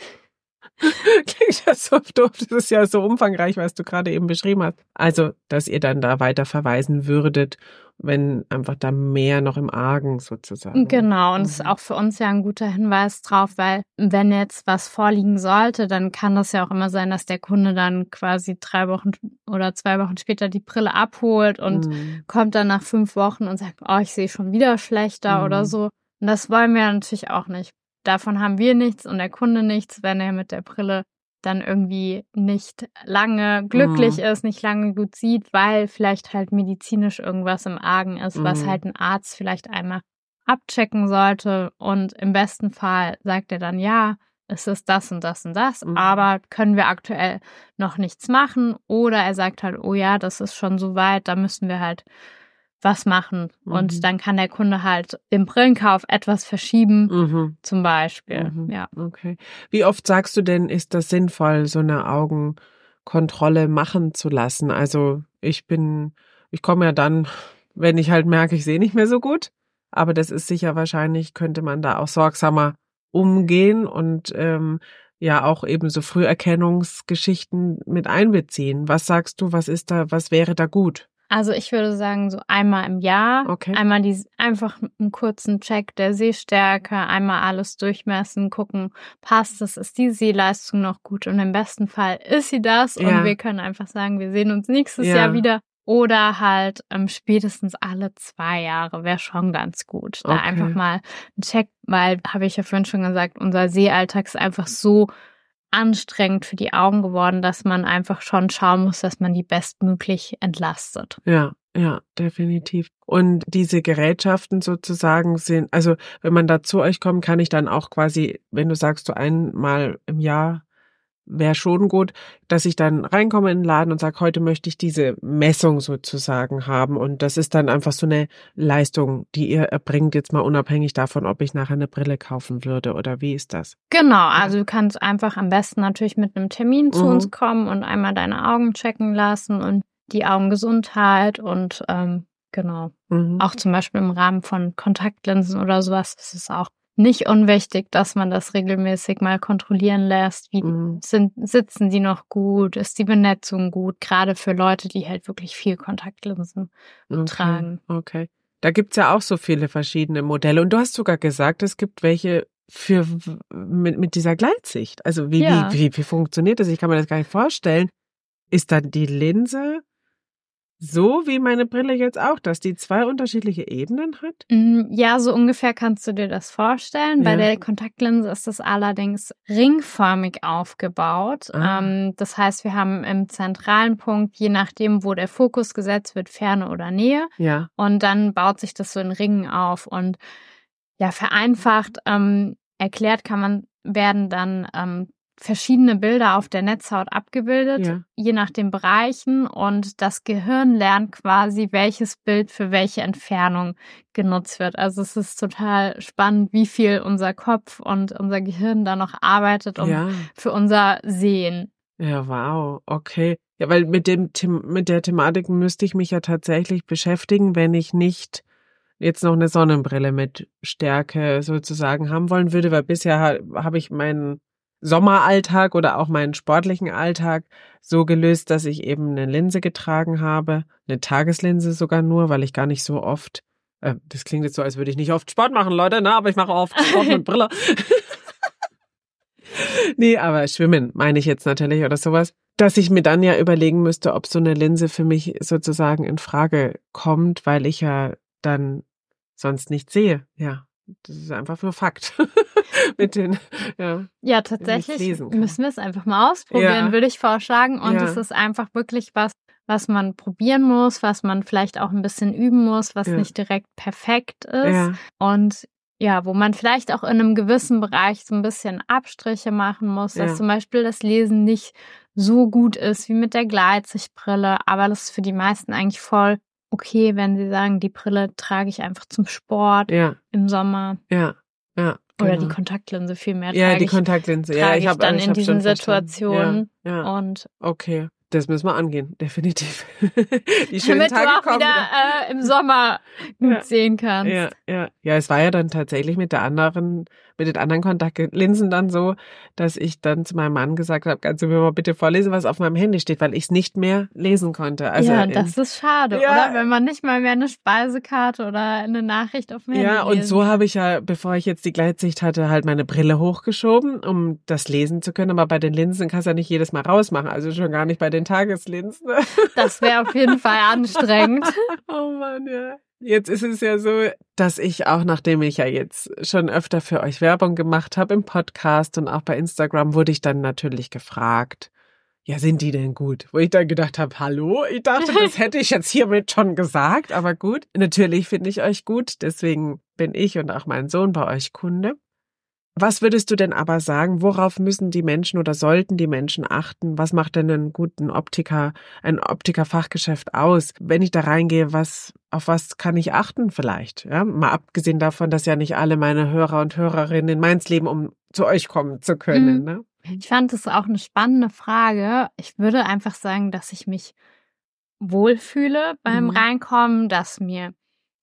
Klingt ja so doof. Das ist ja so umfangreich, was du gerade eben beschrieben hast. Also, dass ihr dann da weiter verweisen würdet, wenn einfach da mehr noch im Argen sozusagen. Genau. Und es ist mhm. auch für uns ja ein guter Hinweis drauf, weil wenn jetzt was vorliegen sollte, dann kann das ja auch immer sein, dass der Kunde dann quasi drei Wochen oder zwei Wochen später die Brille abholt und mhm. kommt dann nach fünf Wochen und sagt, oh, ich sehe schon wieder schlechter mhm. oder so. Und das wollen wir natürlich auch nicht davon haben wir nichts und der Kunde nichts, wenn er mit der Brille dann irgendwie nicht lange glücklich mhm. ist, nicht lange gut sieht, weil vielleicht halt medizinisch irgendwas im Argen ist, mhm. was halt ein Arzt vielleicht einmal abchecken sollte. Und im besten Fall sagt er dann, ja, es ist das und das und das, mhm. aber können wir aktuell noch nichts machen. Oder er sagt halt, oh ja, das ist schon so weit, da müssen wir halt was machen. Mhm. Und dann kann der Kunde halt den Brillenkauf etwas verschieben, mhm. zum Beispiel. Mhm. Ja. Okay. Wie oft sagst du denn, ist das sinnvoll, so eine Augenkontrolle machen zu lassen? Also ich bin, ich komme ja dann, wenn ich halt merke, ich sehe nicht mehr so gut. Aber das ist sicher wahrscheinlich, könnte man da auch sorgsamer umgehen und ähm, ja auch eben so Früherkennungsgeschichten mit einbeziehen. Was sagst du, was ist da, was wäre da gut? Also ich würde sagen, so einmal im Jahr. Okay. Einmal die, einfach einen kurzen Check der Sehstärke, einmal alles durchmessen, gucken, passt es, ist die Sehleistung noch gut und im besten Fall ist sie das ja. und wir können einfach sagen, wir sehen uns nächstes ja. Jahr wieder. Oder halt ähm, spätestens alle zwei Jahre wäre schon ganz gut. Da okay. einfach mal einen Check, weil, habe ich ja vorhin schon gesagt, unser Seealltag ist einfach so anstrengend für die Augen geworden, dass man einfach schon schauen muss, dass man die bestmöglich entlastet. Ja, ja, definitiv. Und diese Gerätschaften sozusagen sind, also wenn man da zu euch kommt, kann ich dann auch quasi, wenn du sagst, so einmal im Jahr wäre schon gut, dass ich dann reinkomme in den Laden und sage, heute möchte ich diese Messung sozusagen haben. Und das ist dann einfach so eine Leistung, die ihr erbringt, jetzt mal unabhängig davon, ob ich nachher eine Brille kaufen würde oder wie ist das? Genau, also du kannst einfach am besten natürlich mit einem Termin zu mhm. uns kommen und einmal deine Augen checken lassen und die Augengesundheit und ähm, genau. Mhm. Auch zum Beispiel im Rahmen von Kontaktlinsen oder sowas, das ist auch nicht unwichtig, dass man das regelmäßig mal kontrollieren lässt. Wie mhm. sind, sitzen die noch gut? Ist die Benetzung gut? Gerade für Leute, die halt wirklich viel Kontaktlinsen okay. tragen. Okay. Da gibt's ja auch so viele verschiedene Modelle. Und du hast sogar gesagt, es gibt welche für mit, mit dieser Gleitsicht. Also wie, ja. wie, wie, wie funktioniert das? Ich kann mir das gar nicht vorstellen. Ist dann die Linse so wie meine Brille jetzt auch, dass die zwei unterschiedliche Ebenen hat? Mm, ja, so ungefähr kannst du dir das vorstellen. Bei der Kontaktlinse ist das allerdings ringförmig aufgebaut. Ah. Ähm, das heißt, wir haben im zentralen Punkt, je nachdem, wo der Fokus gesetzt wird, Ferne oder Nähe. Ja. Und dann baut sich das so in Ringen auf. Und ja, vereinfacht ähm, erklärt kann man werden dann ähm, verschiedene Bilder auf der Netzhaut abgebildet, ja. je nach den Bereichen. Und das Gehirn lernt quasi, welches Bild für welche Entfernung genutzt wird. Also es ist total spannend, wie viel unser Kopf und unser Gehirn da noch arbeitet um ja. für unser Sehen. Ja, wow, okay. Ja, weil mit dem mit der Thematik müsste ich mich ja tatsächlich beschäftigen, wenn ich nicht jetzt noch eine Sonnenbrille mit Stärke sozusagen haben wollen würde, weil bisher habe ich meinen Sommeralltag oder auch meinen sportlichen Alltag so gelöst, dass ich eben eine Linse getragen habe, eine Tageslinse sogar nur, weil ich gar nicht so oft, äh, das klingt jetzt so, als würde ich nicht oft Sport machen, Leute, ne, aber ich mache oft Sport mit Brille. nee, aber Schwimmen meine ich jetzt natürlich oder sowas, dass ich mir dann ja überlegen müsste, ob so eine Linse für mich sozusagen in Frage kommt, weil ich ja dann sonst nicht sehe. Ja, das ist einfach nur Fakt. Mit den, ja. Ja, tatsächlich müssen wir es einfach mal ausprobieren, ja. würde ich vorschlagen. Und ja. es ist einfach wirklich was, was man probieren muss, was man vielleicht auch ein bisschen üben muss, was ja. nicht direkt perfekt ist. Und ja, wo man vielleicht auch in einem gewissen Bereich so ein bisschen Abstriche machen muss, dass zum Beispiel das Lesen nicht so gut ist wie mit der Gleitsichtbrille, aber das ist für die meisten eigentlich voll okay, wenn sie sagen, die Brille trage ich einfach zum Sport ja. im Sommer. Ja, ja. Oder die genau. Kontaktlinse viel mehr. Ja, die Kontaktlinse. Ja, ich habe dann ich in diesen Situationen. Ja, ja. Und okay. Das müssen wir angehen, definitiv. Die schönen Damit Tage du auch kommen. wieder äh, im Sommer gut ja, sehen kannst. Ja, ja. Ja, es war ja dann tatsächlich mit der anderen, mit den anderen Kontaktlinsen dann so, dass ich dann zu meinem Mann gesagt habe, kannst du mir mal bitte vorlesen, was auf meinem Handy steht, weil ich es nicht mehr lesen konnte. Also ja, das ist schade, ja, oder? Wenn man nicht mal mehr eine Speisekarte oder eine Nachricht auf dem Handy Ja, und so habe ich ja, bevor ich jetzt die Gleitsicht hatte, halt meine Brille hochgeschoben, um das lesen zu können. Aber bei den Linsen kannst du ja nicht jedes Mal rausmachen, also schon gar nicht bei den den Tageslinsen. Das wäre auf jeden Fall anstrengend. oh Mann, ja. Jetzt ist es ja so, dass ich auch, nachdem ich ja jetzt schon öfter für euch Werbung gemacht habe im Podcast und auch bei Instagram, wurde ich dann natürlich gefragt, ja, sind die denn gut? Wo ich dann gedacht habe, hallo, ich dachte, das hätte ich jetzt hiermit schon gesagt, aber gut. Natürlich finde ich euch gut, deswegen bin ich und auch mein Sohn bei euch Kunde. Was würdest du denn aber sagen, worauf müssen die Menschen oder sollten die Menschen achten? Was macht denn einen guten Optiker, ein Optikerfachgeschäft aus? Wenn ich da reingehe, was, auf was kann ich achten vielleicht? Ja, mal abgesehen davon, dass ja nicht alle meine Hörer und Hörerinnen in meins leben, um zu euch kommen zu können. Mhm. Ne? Ich fand das auch eine spannende Frage. Ich würde einfach sagen, dass ich mich wohlfühle beim mhm. Reinkommen, dass mir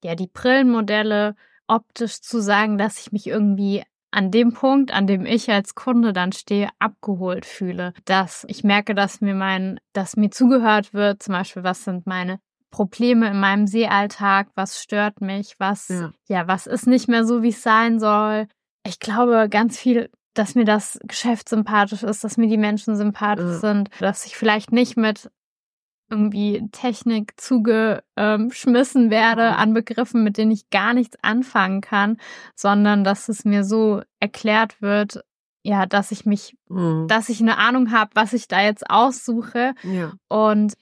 ja die Brillenmodelle optisch zu sagen, dass ich mich irgendwie an dem Punkt, an dem ich als Kunde dann stehe, abgeholt fühle. Dass ich merke, dass mir mein, dass mir zugehört wird, zum Beispiel, was sind meine Probleme in meinem Seealltag, was stört mich, was, ja, ja was ist nicht mehr so, wie es sein soll. Ich glaube ganz viel, dass mir das Geschäft sympathisch ist, dass mir die Menschen sympathisch ja. sind, dass ich vielleicht nicht mit irgendwie Technik zugeschmissen werde mhm. an Begriffen, mit denen ich gar nichts anfangen kann, sondern dass es mir so erklärt wird, ja, dass ich mich, mhm. dass ich eine Ahnung habe, was ich da jetzt aussuche. Ja. Und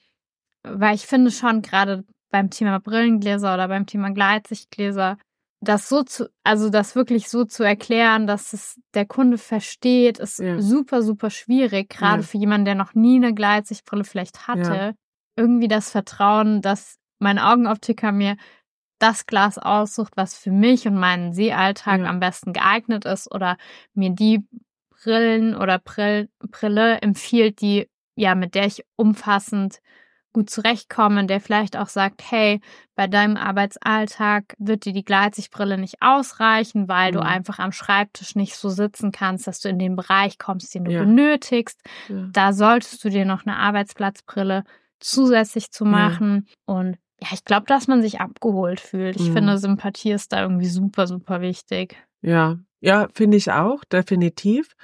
weil ich finde schon gerade beim Thema Brillengläser oder beim Thema Gleitsichtgläser, das so zu, also das wirklich so zu erklären, dass es der Kunde versteht, ist ja. super, super schwierig, gerade ja. für jemanden, der noch nie eine Gleitsichtbrille vielleicht hatte irgendwie das Vertrauen, dass mein Augenoptiker mir das Glas aussucht, was für mich und meinen Seealltag ja. am besten geeignet ist oder mir die Brillen oder Brill Brille empfiehlt, die ja mit der ich umfassend gut zurechtkomme, der vielleicht auch sagt, hey, bei deinem Arbeitsalltag wird dir die Gleitsichtbrille nicht ausreichen, weil mhm. du einfach am Schreibtisch nicht so sitzen kannst, dass du in den Bereich kommst, den du ja. benötigst. Ja. Da solltest du dir noch eine Arbeitsplatzbrille zusätzlich zu machen. Ja. Und ja, ich glaube, dass man sich abgeholt fühlt. Ich mhm. finde, Sympathie ist da irgendwie super, super wichtig. Ja, ja, finde ich auch, definitiv.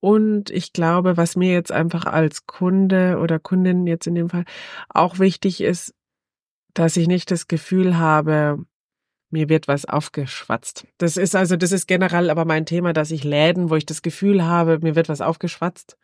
Und ich glaube, was mir jetzt einfach als Kunde oder Kundin jetzt in dem Fall auch wichtig ist, dass ich nicht das Gefühl habe, mir wird was aufgeschwatzt. Das ist also, das ist generell aber mein Thema, dass ich Läden, wo ich das Gefühl habe, mir wird was aufgeschwatzt,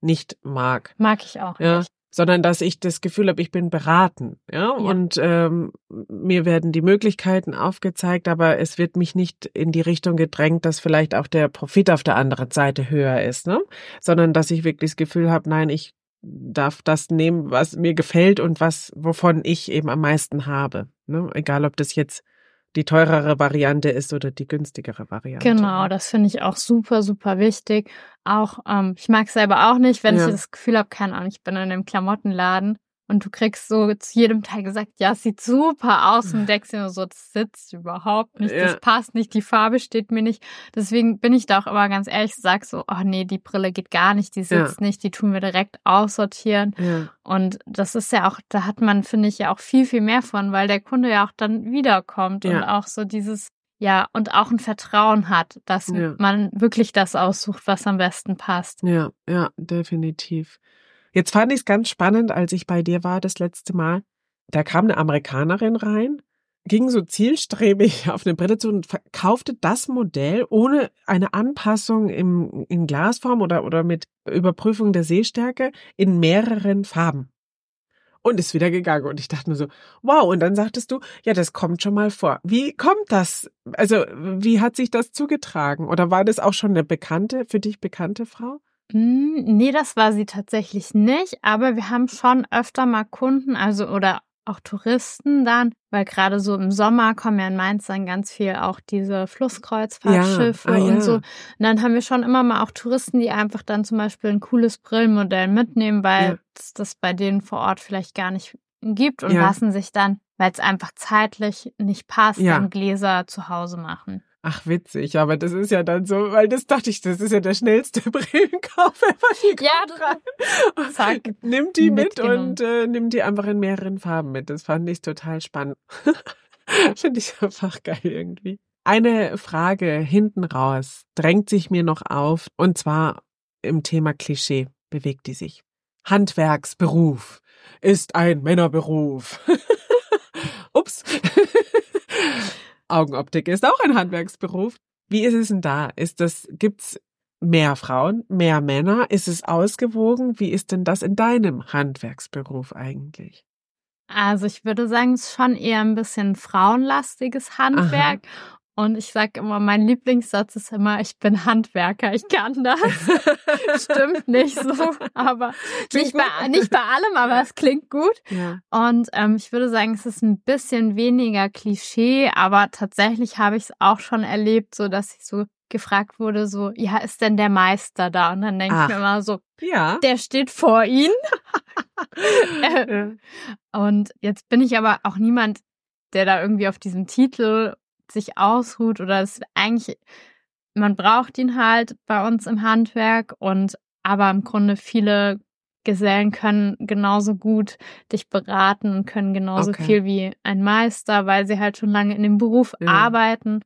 nicht mag. Mag ich auch ja. nicht sondern dass ich das Gefühl habe, ich bin beraten, ja, ja. und ähm, mir werden die Möglichkeiten aufgezeigt, aber es wird mich nicht in die Richtung gedrängt, dass vielleicht auch der Profit auf der anderen Seite höher ist, ne, sondern dass ich wirklich das Gefühl habe, nein, ich darf das nehmen, was mir gefällt und was wovon ich eben am meisten habe, ne, egal ob das jetzt die teurere Variante ist oder die günstigere Variante. Genau, das finde ich auch super, super wichtig. Auch, ähm, ich mag es selber auch nicht, wenn ja. ich das Gefühl habe, keine Ahnung, ich bin in einem Klamottenladen und du kriegst so zu jedem Teil gesagt, ja, es sieht super aus und denkst dir nur so, das sitzt überhaupt nicht, ja. das passt nicht, die Farbe steht mir nicht. Deswegen bin ich da auch immer ganz ehrlich, sag so, oh nee, die Brille geht gar nicht, die sitzt ja. nicht, die tun wir direkt aussortieren. Ja. Und das ist ja auch, da hat man, finde ich, ja auch viel, viel mehr von, weil der Kunde ja auch dann wiederkommt und auch so dieses, ja, und auch ein Vertrauen hat, dass man wirklich das aussucht, was am besten passt. Ja, ja, definitiv. Jetzt fand ich es ganz spannend, als ich bei dir war das letzte Mal. Da kam eine Amerikanerin rein, ging so zielstrebig auf eine Brille zu und verkaufte das Modell ohne eine Anpassung im, in Glasform oder, oder mit Überprüfung der Sehstärke in mehreren Farben. Und ist wieder gegangen. Und ich dachte nur so, wow. Und dann sagtest du, ja, das kommt schon mal vor. Wie kommt das? Also, wie hat sich das zugetragen? Oder war das auch schon eine bekannte, für dich bekannte Frau? Hm, nee, das war sie tatsächlich nicht, aber wir haben schon öfter mal Kunden, also oder auch Touristen dann, weil gerade so im Sommer kommen ja in Mainz dann ganz viel auch diese Flusskreuzfahrtschiffe ja, ah, und ja. so. Und dann haben wir schon immer mal auch Touristen, die einfach dann zum Beispiel ein cooles Brillenmodell mitnehmen, weil ja. es das bei denen vor Ort vielleicht gar nicht gibt und lassen sich dann, weil es einfach zeitlich nicht passt, dann Gläser zu Hause machen. Ach, witzig, aber das ist ja dann so, weil das dachte ich, das ist ja der schnellste Brillenkauf ever. Ja, rein. Zack, nimmt die mit und äh, nimmt die einfach in mehreren Farben mit. Das fand ich total spannend. Finde ich einfach geil irgendwie. Eine Frage hinten raus drängt sich mir noch auf, und zwar im Thema Klischee bewegt die sich. Handwerksberuf ist ein Männerberuf. Ups. Augenoptik ist auch ein Handwerksberuf. Wie ist es denn da? Ist das, gibt's mehr Frauen, mehr Männer? Ist es ausgewogen? Wie ist denn das in deinem Handwerksberuf eigentlich? Also ich würde sagen, es ist schon eher ein bisschen frauenlastiges Handwerk. Aha. Und ich sage immer, mein Lieblingssatz ist immer, ich bin Handwerker, ich kann das. Stimmt nicht so, aber nicht bei, nicht bei allem, aber es klingt gut. Ja. Und ähm, ich würde sagen, es ist ein bisschen weniger Klischee, aber tatsächlich habe ich es auch schon erlebt, so dass ich so gefragt wurde, so, ja, ist denn der Meister da? Und dann denke ich mir immer so, ja. der steht vor Ihnen. Äh, und jetzt bin ich aber auch niemand, der da irgendwie auf diesem Titel sich ausruht oder es eigentlich, man braucht ihn halt bei uns im Handwerk und aber im Grunde viele Gesellen können genauso gut dich beraten und können genauso okay. viel wie ein Meister, weil sie halt schon lange in dem Beruf ja. arbeiten.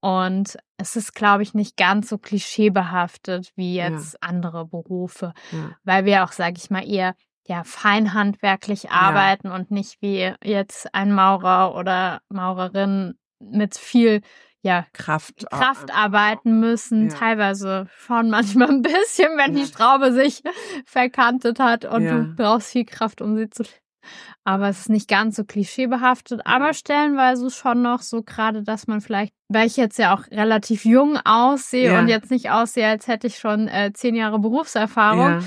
Und es ist, glaube ich, nicht ganz so klischeebehaftet wie jetzt ja. andere Berufe, ja. weil wir auch, sage ich mal, eher ja feinhandwerklich arbeiten und nicht wie jetzt ein Maurer oder Maurerin mit viel ja, Kraft, Kraft arbeiten müssen, ja. teilweise schon manchmal ein bisschen, wenn ja. die Schraube sich verkantet hat und ja. du brauchst viel Kraft, um sie zu. Aber es ist nicht ganz so klischeebehaftet, aber stellenweise schon noch so gerade, dass man vielleicht, weil ich jetzt ja auch relativ jung aussehe und jetzt nicht aussehe, als hätte ich schon äh, zehn Jahre Berufserfahrung,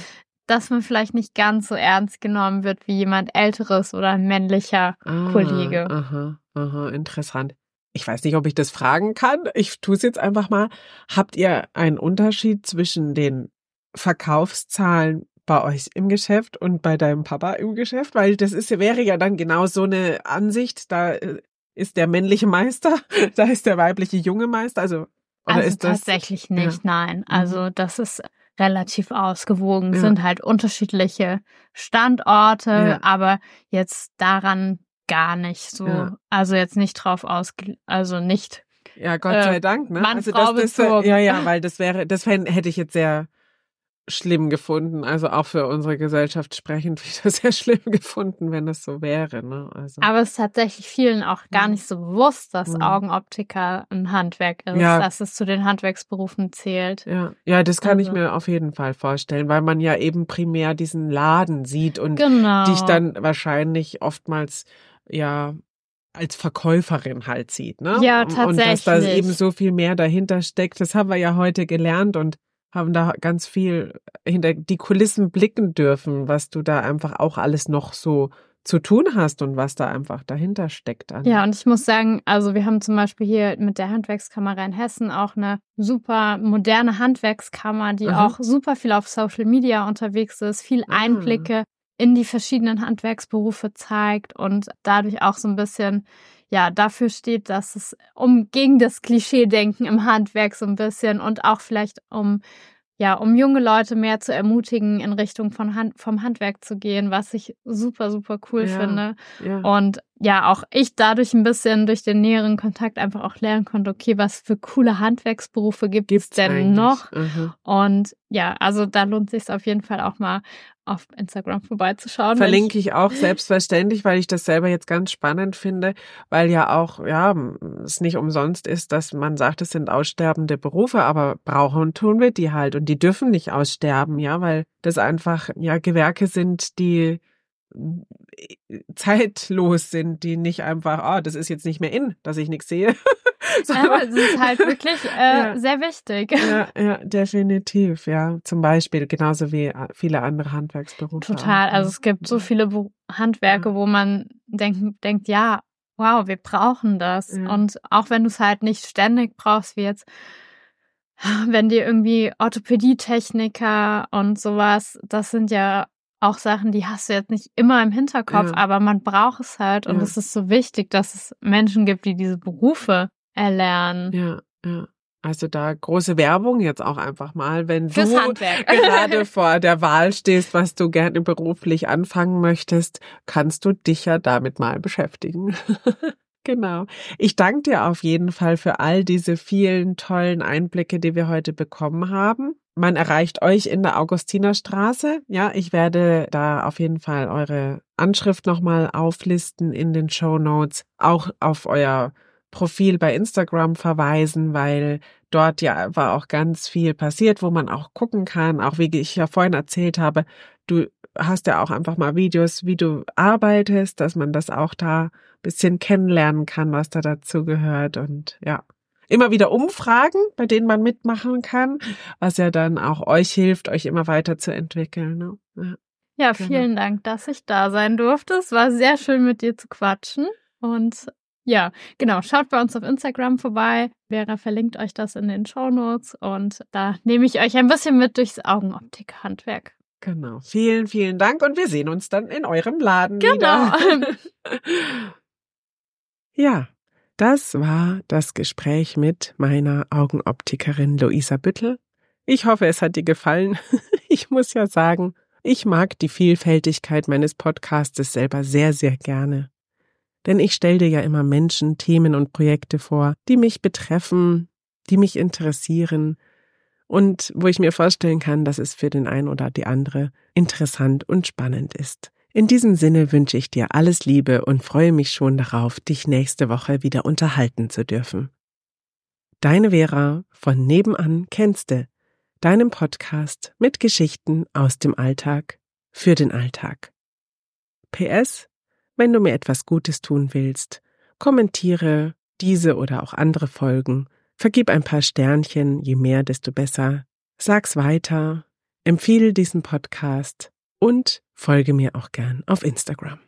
dass man vielleicht nicht ganz so ernst genommen wird wie jemand älteres oder ein männlicher ah, Kollege. Aha, aha, interessant ich weiß nicht, ob ich das fragen kann. Ich tue es jetzt einfach mal. Habt ihr einen Unterschied zwischen den Verkaufszahlen bei euch im Geschäft und bei deinem Papa im Geschäft? Weil das ist, wäre ja dann genau so eine Ansicht. Da äh, ist der männliche Meister, da ist der weibliche junge Meister. Also, oder also ist das, tatsächlich nicht, ja. nein. Mhm. Also das ist relativ ausgewogen, ja. sind halt unterschiedliche Standorte, ja. aber jetzt daran gar nicht so. Ja. Also jetzt nicht drauf aus, also nicht. Ja, Gott sei äh, Dank, ne? Mann, also das, das, ja, ja, weil das wäre, das hätte ich jetzt sehr schlimm gefunden. Also auch für unsere Gesellschaft sprechend wieder sehr schlimm gefunden, wenn das so wäre. Ne? Also. Aber es ist tatsächlich vielen auch gar nicht so bewusst, dass mhm. Augenoptiker ein Handwerk ist, ja. dass es zu den Handwerksberufen zählt. Ja, ja das kann also. ich mir auf jeden Fall vorstellen, weil man ja eben primär diesen Laden sieht und genau. dich dann wahrscheinlich oftmals ja als Verkäuferin halt sieht, ne? Ja, tatsächlich. Und dass da eben so viel mehr dahinter steckt, das haben wir ja heute gelernt und haben da ganz viel hinter die Kulissen blicken dürfen, was du da einfach auch alles noch so zu tun hast und was da einfach dahinter steckt. An. Ja, und ich muss sagen, also wir haben zum Beispiel hier mit der Handwerkskammer in Hessen auch eine super moderne Handwerkskammer, die Aha. auch super viel auf Social Media unterwegs ist, viel ah. Einblicke in die verschiedenen Handwerksberufe zeigt und dadurch auch so ein bisschen ja dafür steht, dass es um gegen das Klischee-Denken im Handwerk so ein bisschen und auch vielleicht um ja, um junge Leute mehr zu ermutigen, in Richtung von Hand, vom Handwerk zu gehen, was ich super, super cool ja, finde. Ja. Und ja auch ich dadurch ein bisschen durch den näheren Kontakt einfach auch lernen konnte, okay, was für coole Handwerksberufe gibt es denn eigentlich? noch? Mhm. Und ja, also da lohnt sich auf jeden Fall auch mal auf Instagram vorbeizuschauen. Verlinke ich auch selbstverständlich, weil ich das selber jetzt ganz spannend finde, weil ja auch, ja, es nicht umsonst ist, dass man sagt, es sind aussterbende Berufe, aber brauchen tun wir die halt und die dürfen nicht aussterben, ja, weil das einfach, ja, Gewerke sind, die zeitlos sind, die nicht einfach, ah, oh, das ist jetzt nicht mehr in, dass ich nichts sehe. Aber es ist halt wirklich äh, ja. sehr wichtig. Ja, ja, definitiv, ja. Zum Beispiel, genauso wie äh, viele andere Handwerksberufe. Total. Auch. Also es gibt so viele Handwerke, ja. wo man denkt, denkt, ja, wow, wir brauchen das. Und auch wenn du es halt nicht ständig brauchst, wie jetzt wenn dir irgendwie Orthopädietechniker und sowas, das sind ja auch Sachen, die hast du jetzt nicht immer im Hinterkopf, ja. aber man braucht es halt und ja. es ist so wichtig, dass es Menschen gibt, die diese Berufe erlernen. Ja, ja. Also da große Werbung jetzt auch einfach mal, wenn Fürs du Handwerk. gerade vor der Wahl stehst, was du gerne beruflich anfangen möchtest, kannst du dich ja damit mal beschäftigen. Genau. Ich danke dir auf jeden Fall für all diese vielen tollen Einblicke, die wir heute bekommen haben. Man erreicht euch in der Augustinerstraße. Ja, ich werde da auf jeden Fall eure Anschrift nochmal auflisten in den Show Notes, auch auf euer Profil bei Instagram verweisen, weil dort ja war auch ganz viel passiert, wo man auch gucken kann. Auch wie ich ja vorhin erzählt habe, du hast ja auch einfach mal Videos, wie du arbeitest, dass man das auch da bisschen kennenlernen kann, was da dazu gehört und ja immer wieder Umfragen, bei denen man mitmachen kann, was ja dann auch euch hilft, euch immer weiter zu entwickeln. Ne? Ja, ja genau. vielen genau. Dank, dass ich da sein durfte. Es war sehr schön, mit dir zu quatschen. Und ja, genau, schaut bei uns auf Instagram vorbei. Vera verlinkt euch das in den Show Notes und da nehme ich euch ein bisschen mit durchs Augenoptikhandwerk. Genau. Vielen, vielen Dank und wir sehen uns dann in eurem Laden genau. ja, das war das Gespräch mit meiner Augenoptikerin Luisa Büttel. Ich hoffe, es hat dir gefallen. Ich muss ja sagen, ich mag die Vielfältigkeit meines Podcastes selber sehr, sehr gerne. Denn ich stelle dir ja immer Menschen, Themen und Projekte vor, die mich betreffen, die mich interessieren und wo ich mir vorstellen kann, dass es für den einen oder die andere interessant und spannend ist. In diesem Sinne wünsche ich dir alles Liebe und freue mich schon darauf, dich nächste Woche wieder unterhalten zu dürfen. Deine Vera von Nebenan kennste, deinem Podcast mit Geschichten aus dem Alltag für den Alltag. PS, wenn du mir etwas Gutes tun willst, kommentiere diese oder auch andere Folgen, vergib ein paar Sternchen, je mehr, desto besser, sag's weiter, empfehle diesen Podcast und folge mir auch gern auf Instagram.